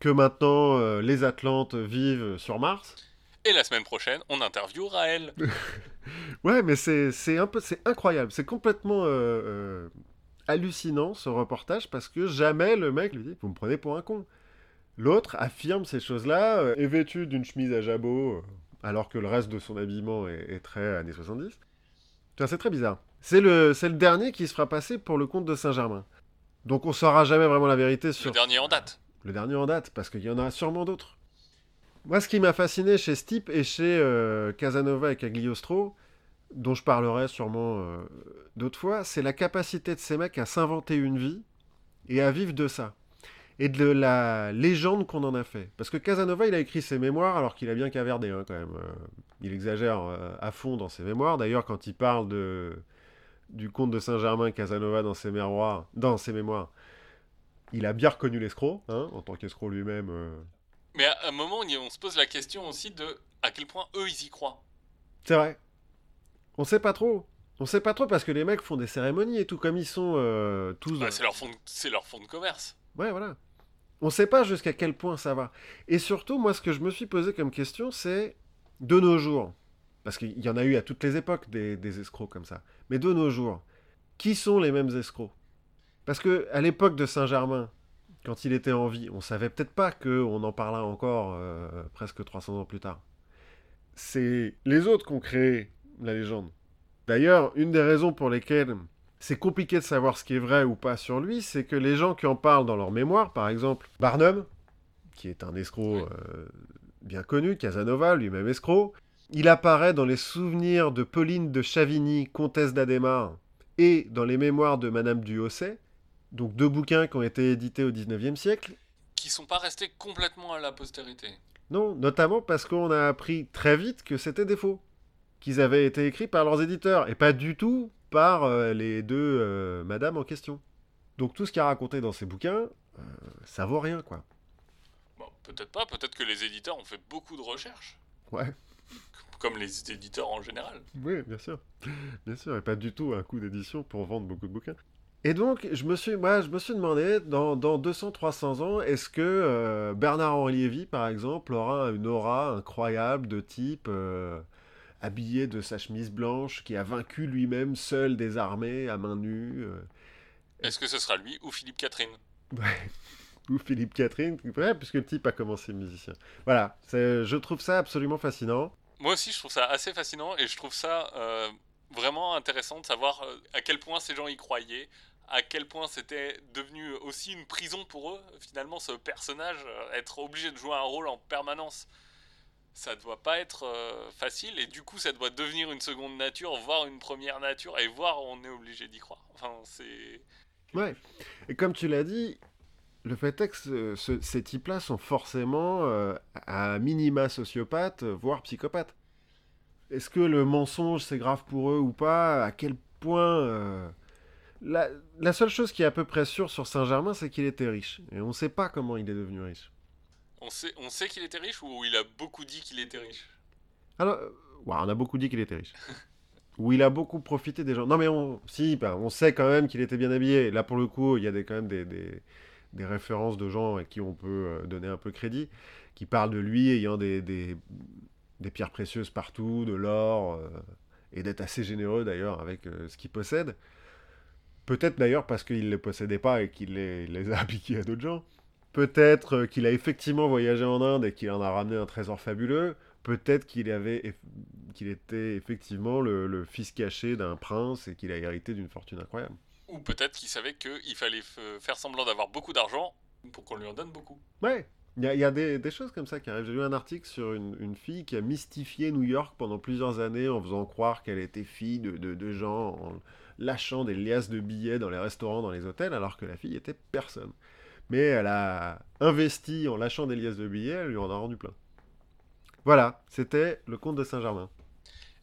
que maintenant euh, les Atlantes vivent sur Mars. Et la semaine prochaine, on interview Raël. Ouais, mais c'est c'est un peu, c'est incroyable, c'est complètement hallucinant ce reportage parce que jamais le mec lui dit vous me prenez pour un con. L'autre affirme ces choses-là, est vêtu d'une chemise à jabot, alors que le reste de son habillement est, est très années 70. Tu vois, C'est très bizarre. C'est le, c'est le dernier qui se fera passer pour le comte de Saint-Germain. Donc on saura jamais vraiment la vérité sur Le dernier en date. le dernier en date, parce qu'il y en a sûrement d'autres. Moi, ce qui m'a fasciné chez Stipe et chez euh, Casanova et Cagliostro, dont je parlerai sûrement euh, d'autres fois, c'est la capacité de ces mecs à s'inventer une vie et à vivre de ça. Et de la légende qu'on en a fait. Parce que Casanova, il a écrit ses mémoires alors qu'il a bien caverdé, hein, quand même. Euh, il exagère euh, à fond dans ses mémoires. D'ailleurs, quand il parle de, du comte de Saint-Germain, Casanova, dans ses mémoires, dans ses mémoires il a bien reconnu l'escroc, hein, en tant qu'escroc lui-même. euh. Mais à un moment, on y- on se pose la question aussi de à quel point eux, ils y croient. C'est vrai. On sait pas trop. On sait pas trop parce que les mecs font des cérémonies et tout, comme ils sont euh, tous. Bah, c'est leur, fond de- leur fond de commerce. Ouais, voilà. On sait pas jusqu'à quel point ça va. Et surtout, moi, ce que je me suis posé comme question, c'est de nos jours, parce qu'il y en a eu à toutes les époques des, escrocs comme ça, mais de nos jours, qui sont les mêmes escrocs? Parce que à l'époque de Saint-Germain, quand il était en vie, on savait peut-être pas qu'on en parla encore euh, presque 300 ans plus tard. C'est les autres qui ont créé la légende. D'ailleurs, une des raisons pour lesquelles c'est compliqué de savoir ce qui est vrai ou pas sur lui, c'est que les gens qui en parlent dans leur mémoire, par exemple Barnum, qui est un escroc euh, bien connu, Casanova, lui-même escroc, il apparaît dans les souvenirs de Pauline de Chavigny, comtesse d'Adhémar, et dans les mémoires de Madame du Hausset, donc deux bouquins qui ont été édités au XIXe siècle, Qui sont pas restés complètement à la postérité. non, notamment parce qu'on a appris très vite que c'était des faux, qu'ils avaient été écrits par leurs éditeurs, et pas du tout par euh, les deux euh, madames en question. Donc tout ce qu'il a raconté dans ces bouquins, euh, ça vaut rien, quoi. Bon, peut-être pas, peut-être que les éditeurs ont fait beaucoup de recherches. Ouais. Comme les éditeurs en général. Oui, bien sûr. Bien sûr, et pas du tout un coup d'édition pour vendre beaucoup de bouquins. Et donc, je me suis, moi, je me suis demandé, dans, dans 200-300 ans, est-ce que euh, Bernard-Henri Lévy, par exemple, aura une aura incroyable de type euh, habillé de sa chemise blanche, qui a vaincu lui-même seul des armées à main nue euh, Est-ce que ce sera lui ou Philippe Catherine? Ouais. Ou Philippe Catherine, ouais, puisque le type a commencé musicien. Voilà, je trouve ça absolument fascinant. Moi aussi, je trouve ça assez fascinant et je trouve ça euh, vraiment intéressant de savoir euh, à quel point ces gens y croyaient, à quel point c'était devenu aussi une prison pour eux, finalement, ce personnage, être obligé de jouer un rôle en permanence. Ça doit pas être facile et du coup, ça doit devenir une seconde nature, voire une première nature et voir on est obligé d'y croire. Enfin, c'est. Ouais. Et comme tu l'as dit, le fait est que ces types-là sont forcément euh, à minima sociopathes, voire psychopathes. Est-ce que le mensonge c'est grave pour eux ou pas? À quel point euh, la, seule chose qui est à peu près sûre sur Saint-Germain, c'est qu'il était riche. Et on ne sait pas comment il est devenu riche. On sait, on sait qu'il était riche ou il a beaucoup dit qu'il était riche? Alors, euh, on a beaucoup dit qu'il était riche. Ou il a beaucoup profité des gens. Non mais on, si, ben, on sait quand même qu'il était bien habillé. Là pour le coup, il y a des, quand même des des références de gens à qui on peut euh, donner un peu crédit, qui parlent de lui ayant des, des, pierres précieuses partout, de l'or, euh, et d'être assez généreux d'ailleurs avec euh, ce qu'il possède. Peut-être d'ailleurs parce qu'il ne les possédait pas et qu'il les, les, a appliqués à d'autres gens. Peut-être qu'il a effectivement voyagé en Inde et qu'il en a ramené un trésor fabuleux. Peut-être qu'il avait qu'il était effectivement le fils caché d'un prince et qu'il a hérité d'une fortune incroyable. Ou peut-être qu'il savait qu'il fallait faire semblant d'avoir beaucoup d'argent pour qu'on lui en donne beaucoup. Ouais, il y a, des, choses comme ça qui arrivent. J'ai lu un article sur une, fille qui a mystifié New York pendant plusieurs années en faisant croire qu'elle était fille de, de, gens, en lâchant des liasses de billets dans les restaurants, dans les hôtels, alors que la fille était personne. Mais elle a investi en lâchant des liasses de billets, elle lui en a rendu plein. Voilà, c'était le comte de Saint-Germain.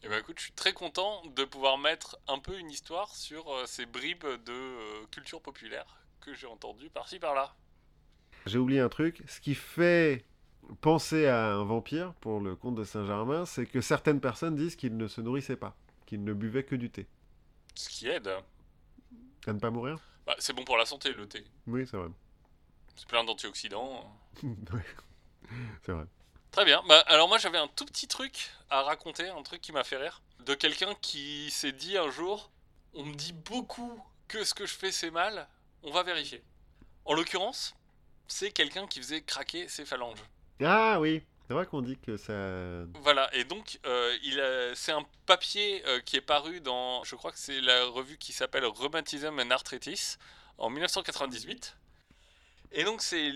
Eh ben écoute, je suis très content de pouvoir mettre un peu une histoire sur euh, ces bribes de euh, culture populaire que j'ai entendues par-ci par-là. J'ai oublié un truc, ce qui fait penser à un vampire pour le comte de Saint-Germain, c'est que certaines personnes disent qu'il ne se nourrissait pas, qu'il ne buvait que du thé. Ce qui aide. À ne pas mourir? Bah, C'est bon pour la santé, le thé. Oui, c'est vrai. C'est plein d'antioxydants. oui, c'est vrai. Très bien. Bah, alors moi j'avais un tout petit truc à raconter, un truc qui m'a fait rire, de quelqu'un qui s'est dit un jour, on me dit beaucoup que ce que je fais c'est mal, on va vérifier. En l'occurrence, c'est quelqu'un qui faisait craquer ses phalanges. Ah oui, c'est vrai qu'on dit que ça... Voilà, et donc euh, c'est un papier euh, qui est paru dans, je crois que c'est la revue qui s'appelle Rheumatism and Arthritis en 1998. Et donc c'est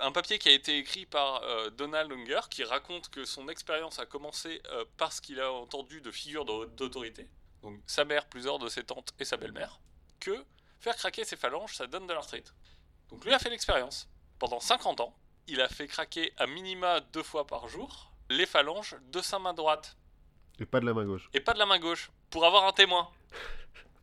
un papier qui a été écrit par euh, Donald Unger qui raconte que son expérience a commencé euh, parce qu'il a entendu de figures d'autorité, donc sa mère, plusieurs de ses tantes et sa belle-mère, que faire craquer ses phalanges, ça donne de l'arthrite. Donc lui a fait l'expérience. Pendant 50 ans, il a fait craquer à minima deux fois par jour les phalanges de sa main droite. Et pas de la main gauche. Et pas de la main gauche, pour avoir un témoin.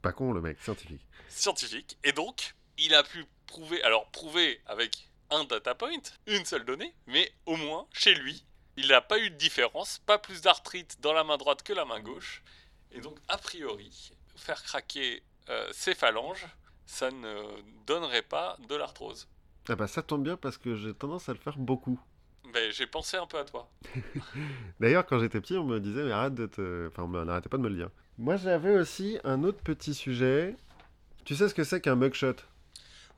pas con le mec, scientifique. Scientifique. Et donc, il a pu prouver, alors prouver avec un data point, une seule donnée, mais au moins, chez lui, il n'a pas eu de différence, pas plus d'arthrite dans la main droite que la main gauche. Et donc, a priori, faire craquer euh, ses phalanges, ça ne donnerait pas de l'arthrose. Ah bah ça tombe bien parce que j'ai tendance à le faire beaucoup. Ben, j'ai pensé un peu à toi. D'ailleurs, quand j'étais petit, on me disait, mais arrête de te... Enfin, on n'arrêtait pas de me le dire. Moi, j'avais aussi un autre petit sujet. Tu sais ce que c'est qu'un mugshot?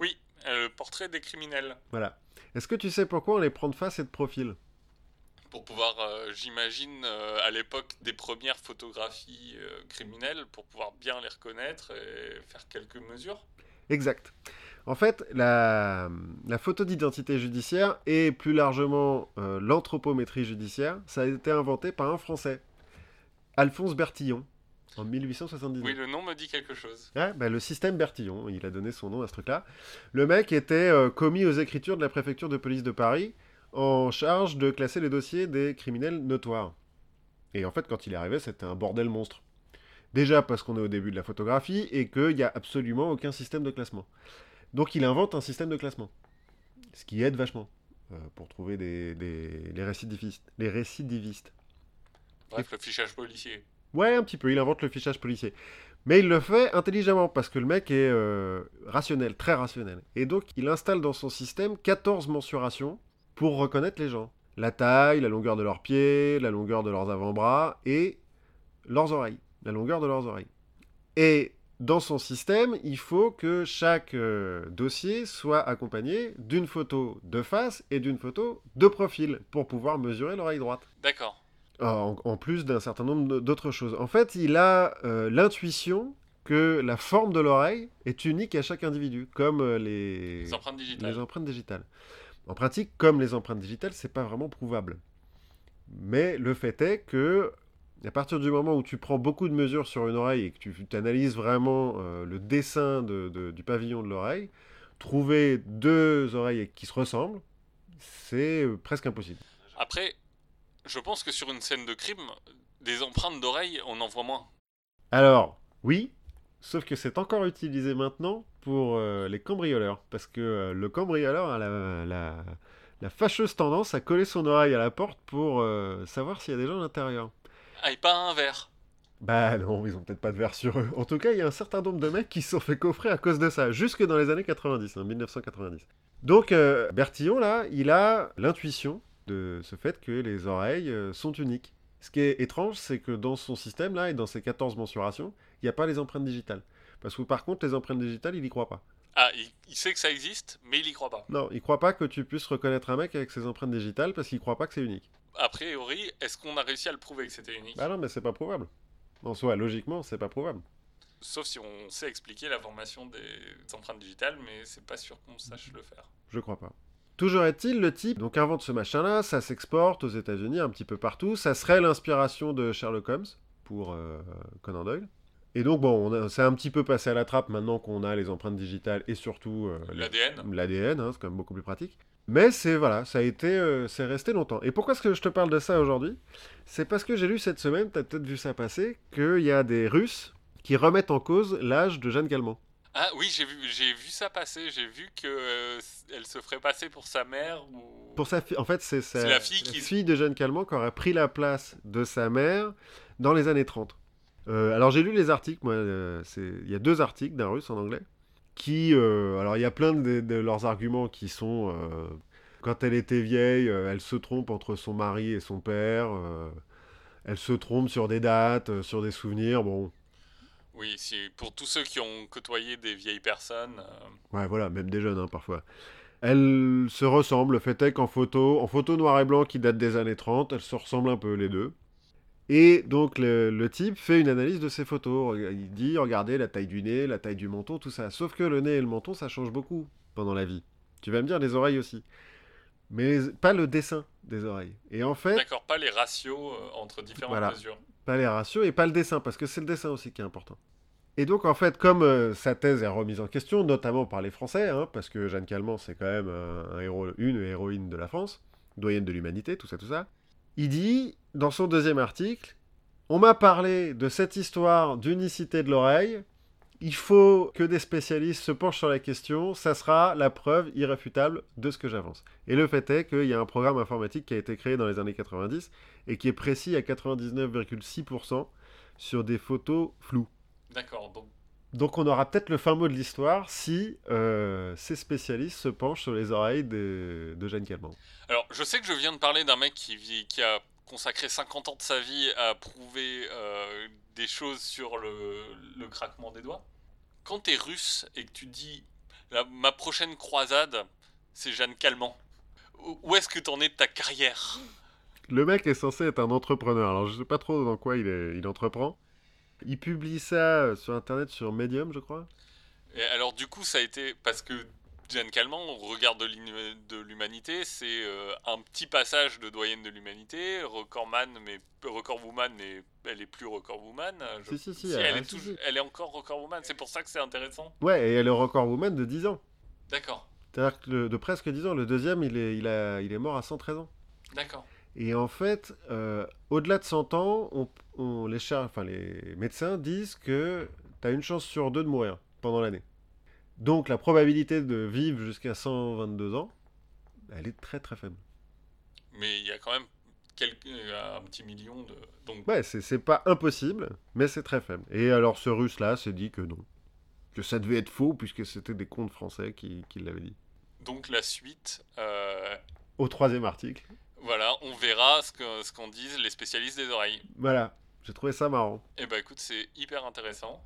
Euh, le portrait des criminels. Voilà. Est-ce que tu sais pourquoi on les prend de face et de profil? Pour pouvoir, euh, j'imagine, euh, à l'époque des premières photographies criminelles, pour pouvoir bien les reconnaître et faire quelques mesures? Exact. En fait, la, la photo d'identité judiciaire et plus largement l'anthropométrie judiciaire, ça a été inventé par un Français, Alphonse Bertillon, en 1879. Oui, le nom me dit quelque chose. Bah, le système Bertillon, il a donné son nom à ce truc-là. Le mec était euh, commis aux écritures de la préfecture de police de Paris, en charge de classer les dossiers des criminels notoires. Et en fait, quand il est arrivé, c'était un bordel monstre. Déjà parce qu'on est au début de la photographie et qu'il n'y a absolument aucun système de classement. Donc il invente un système de classement. Ce qui aide vachement euh, pour trouver des, les récidivistes. Les récidivistes. Bref, le fichage policier. Ouais, un petit peu, il invente le fichage policier. Mais il le fait intelligemment, parce que le mec est euh, rationnel, très rationnel. Et donc, il installe dans son système 14 mensurations pour reconnaître les gens. La taille, la longueur de leurs pieds, la longueur de leurs avant-bras et leurs oreilles. La longueur de leurs oreilles. Et dans son système, il faut que chaque euh, dossier soit accompagné d'une photo de face et d'une photo de profil pour pouvoir mesurer l'oreille droite. D'accord. En, en plus d'un certain nombre d'autres choses. En fait, il a euh, l'intuition que la forme de l'oreille est unique à chaque individu, comme euh, les... Les empreintes digitales. les empreintes digitales. En pratique, comme les empreintes digitales, c'est pas vraiment prouvable. Mais le fait est que à partir du moment où tu prends beaucoup de mesures sur une oreille et que tu analyses vraiment euh, le dessin de- de- du pavillon de l'oreille, trouver deux oreilles qui se ressemblent, c'est presque impossible. Après, je pense que sur une scène de crime, des empreintes d'oreilles, on en voit moins. Alors, oui, sauf que c'est encore utilisé maintenant pour euh, les cambrioleurs, parce que euh, le cambrioleur a la, la- la fâcheuse tendance à coller son oreille à la porte pour euh, savoir s'il y a des gens à l'intérieur. Ah, et pas un verre. Bah non, ils ont peut-être pas de verre sur eux. En tout cas, il y a un certain nombre de mecs qui se sont fait coffrer à cause de ça, jusque dans les années 90, hein, 1990. Donc Bertillon, là, il a l'intuition de ce fait que les oreilles euh, sont uniques. Ce qui est étrange, c'est que dans son système, là, et dans ses 14 mensurations, il n'y a pas les empreintes digitales. Parce que par contre, les empreintes digitales, il y croit pas. Ah, il, il sait que ça existe, mais il y croit pas. Non, il croit pas que tu puisses reconnaître un mec avec ses empreintes digitales parce qu'il croit pas que c'est unique. A priori, est-ce qu'on a réussi à le prouver que c'était unique? Bah non, mais c'est pas prouvable. En soi, logiquement, c'est pas prouvable. Sauf si on sait expliquer la formation des empreintes digitales, mais c'est pas sûr qu'on sache le faire. Je crois pas. Toujours est-il, le type donc invente ce machin-là, ça s'exporte aux États-Unis, un petit peu partout. Ça serait l'inspiration de Sherlock Holmes pour euh, Conan Doyle. Et donc, bon, c'est un petit peu passé à la trappe maintenant qu'on a les empreintes digitales et surtout euh, L'ADN l'ADN, hein, c'est quand même beaucoup plus pratique. Mais c'est voilà, ça a été, euh, c'est resté longtemps. Et pourquoi est-ce que je te parle de ça aujourd'hui? C'est parce que j'ai lu cette semaine, t'as peut-être vu ça passer, qu'il y a des Russes qui remettent en cause l'âge de Jeanne Calment. Ah oui, j'ai vu, j'ai vu ça passer. J'ai vu que euh, elle se ferait passer pour sa mère ou. Pour sa fille, en fait, c'est sa- la fille qui- fille de Jeanne Calment qui aurait pris la place de sa mère dans les années 30. Euh, alors j'ai lu les articles, moi, euh, il y a deux articles d'un russe en anglais, qui, alors il y a plein de, de leurs arguments qui sont, quand elle était vieille, elle se trompe entre son mari et son père, elle se trompe sur des dates, sur des souvenirs, bon, Oui, si, pour tous ceux qui ont côtoyé des vieilles personnes. euh, Ouais, voilà, même des jeunes, hein, parfois. Elles se ressemblent, le fait est qu'en photo, en photo noir et blanc qui date des années 30, elles se ressemblent un peu, les deux. Et donc, le, le type fait une analyse de ces photos. Il dit, regardez la taille du nez, la taille du menton, tout ça. Sauf que le nez et le menton, ça change beaucoup pendant la vie. Tu vas me dire, les oreilles aussi. Mais pas le dessin des oreilles. Et en fait, D'accord, pas les ratios euh, entre différentes Voilà. mesures. pas les ratios et pas le dessin, parce que c'est le dessin aussi qui est important. Et donc, en fait, comme euh, sa thèse est remise en question, notamment par les Français, hein, parce que Jeanne Calment, c'est quand même une héroïne de la France, doyenne de l'humanité, tout ça, tout ça, il dit, dans son deuxième article, on m'a parlé de cette histoire d'unicité de l'oreille, il faut que des spécialistes se penchent sur la question, ça sera la preuve irréfutable de ce que j'avance. Et le fait est qu'il y a un programme informatique qui a été créé dans les années 90 et qui est précis à 99,6% sur des photos floues. D'accord, donc Donc on aura peut-être le fin mot de l'histoire si euh, ces spécialistes se penchent sur les oreilles de, de Jeanne Calment. Alors, je sais que je viens de parler d'un mec qui, vit, qui a consacré 50 ans de sa vie à prouver euh, des choses sur le, le craquement des doigts. Quand t'es russe et que tu dis la- ma prochaine croisade, c'est Jeanne Calment, où- où est-ce que t'en es de ta carrière? Le mec est censé être un entrepreneur, alors je sais pas trop dans quoi il, est- il entreprend. Il publie ça euh, sur internet sur Medium, je crois. Et alors, du coup, ça a été parce que Jeanne Calment, au regard de l'humanité, c'est euh, un petit passage de doyenne de l'humanité, recordman, mais recordwoman, mais elle est plus recordwoman. je- Si, si, si, elle, est si, toujours- si. elle est encore recordwoman, c'est pour ça que c'est intéressant. Ouais, et elle est record woman de 10 ans. D'accord, C'est-à-dire que le- de presque 10 ans, le deuxième, il est, il a, il est mort à 113 ans. d'accord. Et en fait, euh, au-delà de 100 ans, on, on- les, char- enfin, les médecins disent que tu as une chance sur deux de mourir pendant l'année. Donc la probabilité de vivre jusqu'à 122 ans, elle est très très faible. Mais il y a quand même quelques, euh, un petit million de. Donc, Ouais, c'est c'est pas impossible, mais c'est très faible. Et alors ce russe-là s'est dit que non. Que ça devait être faux, puisque c'était des contes français qui, qui l'avaient dit. donc la suite, euh, Au troisième article. Voilà, on verra ce que- ce qu'en disent les spécialistes des oreilles. Voilà, j'ai trouvé ça marrant. Eh ben écoute, c'est hyper intéressant.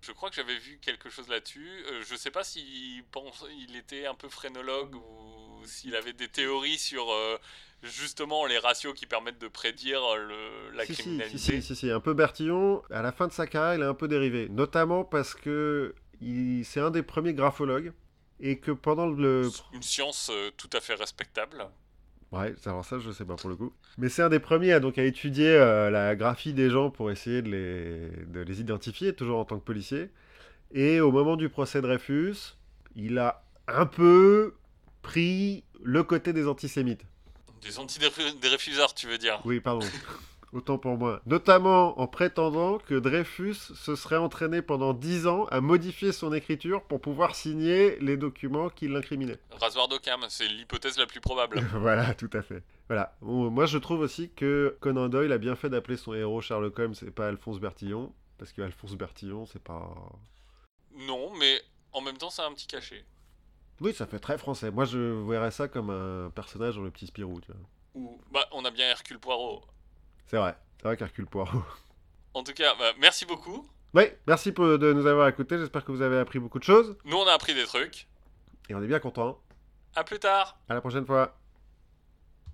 Je crois que j'avais vu quelque chose là-dessus. Euh, je sais pas s'il pense, il était un peu phrénologue ou s'il avait des théories sur euh, justement les ratios qui permettent de prédire le, la si, criminalité. si, si, si, si, un peu Bertillon. À la fin de sa carrière, il est un peu dérivé. Notamment parce que c'est un des premiers graphologues. Et que pendant le. Une science euh, tout à fait respectable. Ouais, alors ça, je sais pas pour le coup. Mais c'est un des premiers à, donc, à étudier euh, la graphie des gens pour essayer de les, de les identifier, toujours en tant que policier. Et au moment du procès Dreyfus, il a un peu pris le côté des antisémites. Des antidéréfusards, tu veux dire? Oui, pardon. Autant pour moi. Notamment en prétendant que Dreyfus se serait entraîné pendant 10 ans à modifier son écriture pour pouvoir signer les documents qui l'incriminaient. Rasoir d'Occam, c'est l'hypothèse la plus probable. voilà, tout à fait. Voilà. Bon, moi, je trouve aussi que Conan Doyle a bien fait d'appeler son héros Sherlock Holmes et pas Alphonse Bertillon. Parce que Alphonse Bertillon, c'est pas. non, mais en même temps, c'est un petit cachet. Oui, ça fait très français. Moi, je verrais ça comme un personnage dans le petit Spirou, tu vois. Ou, bah, on a bien Hercule Poirot. C'est vrai. C'est vrai qu'Hercule Poirot. En tout cas, bah, merci beaucoup. oui, merci pour- de nous avoir écoutés. J'espère que vous avez appris beaucoup de choses. Nous, on a appris des trucs. Et on est bien contents. À plus tard À la prochaine fois.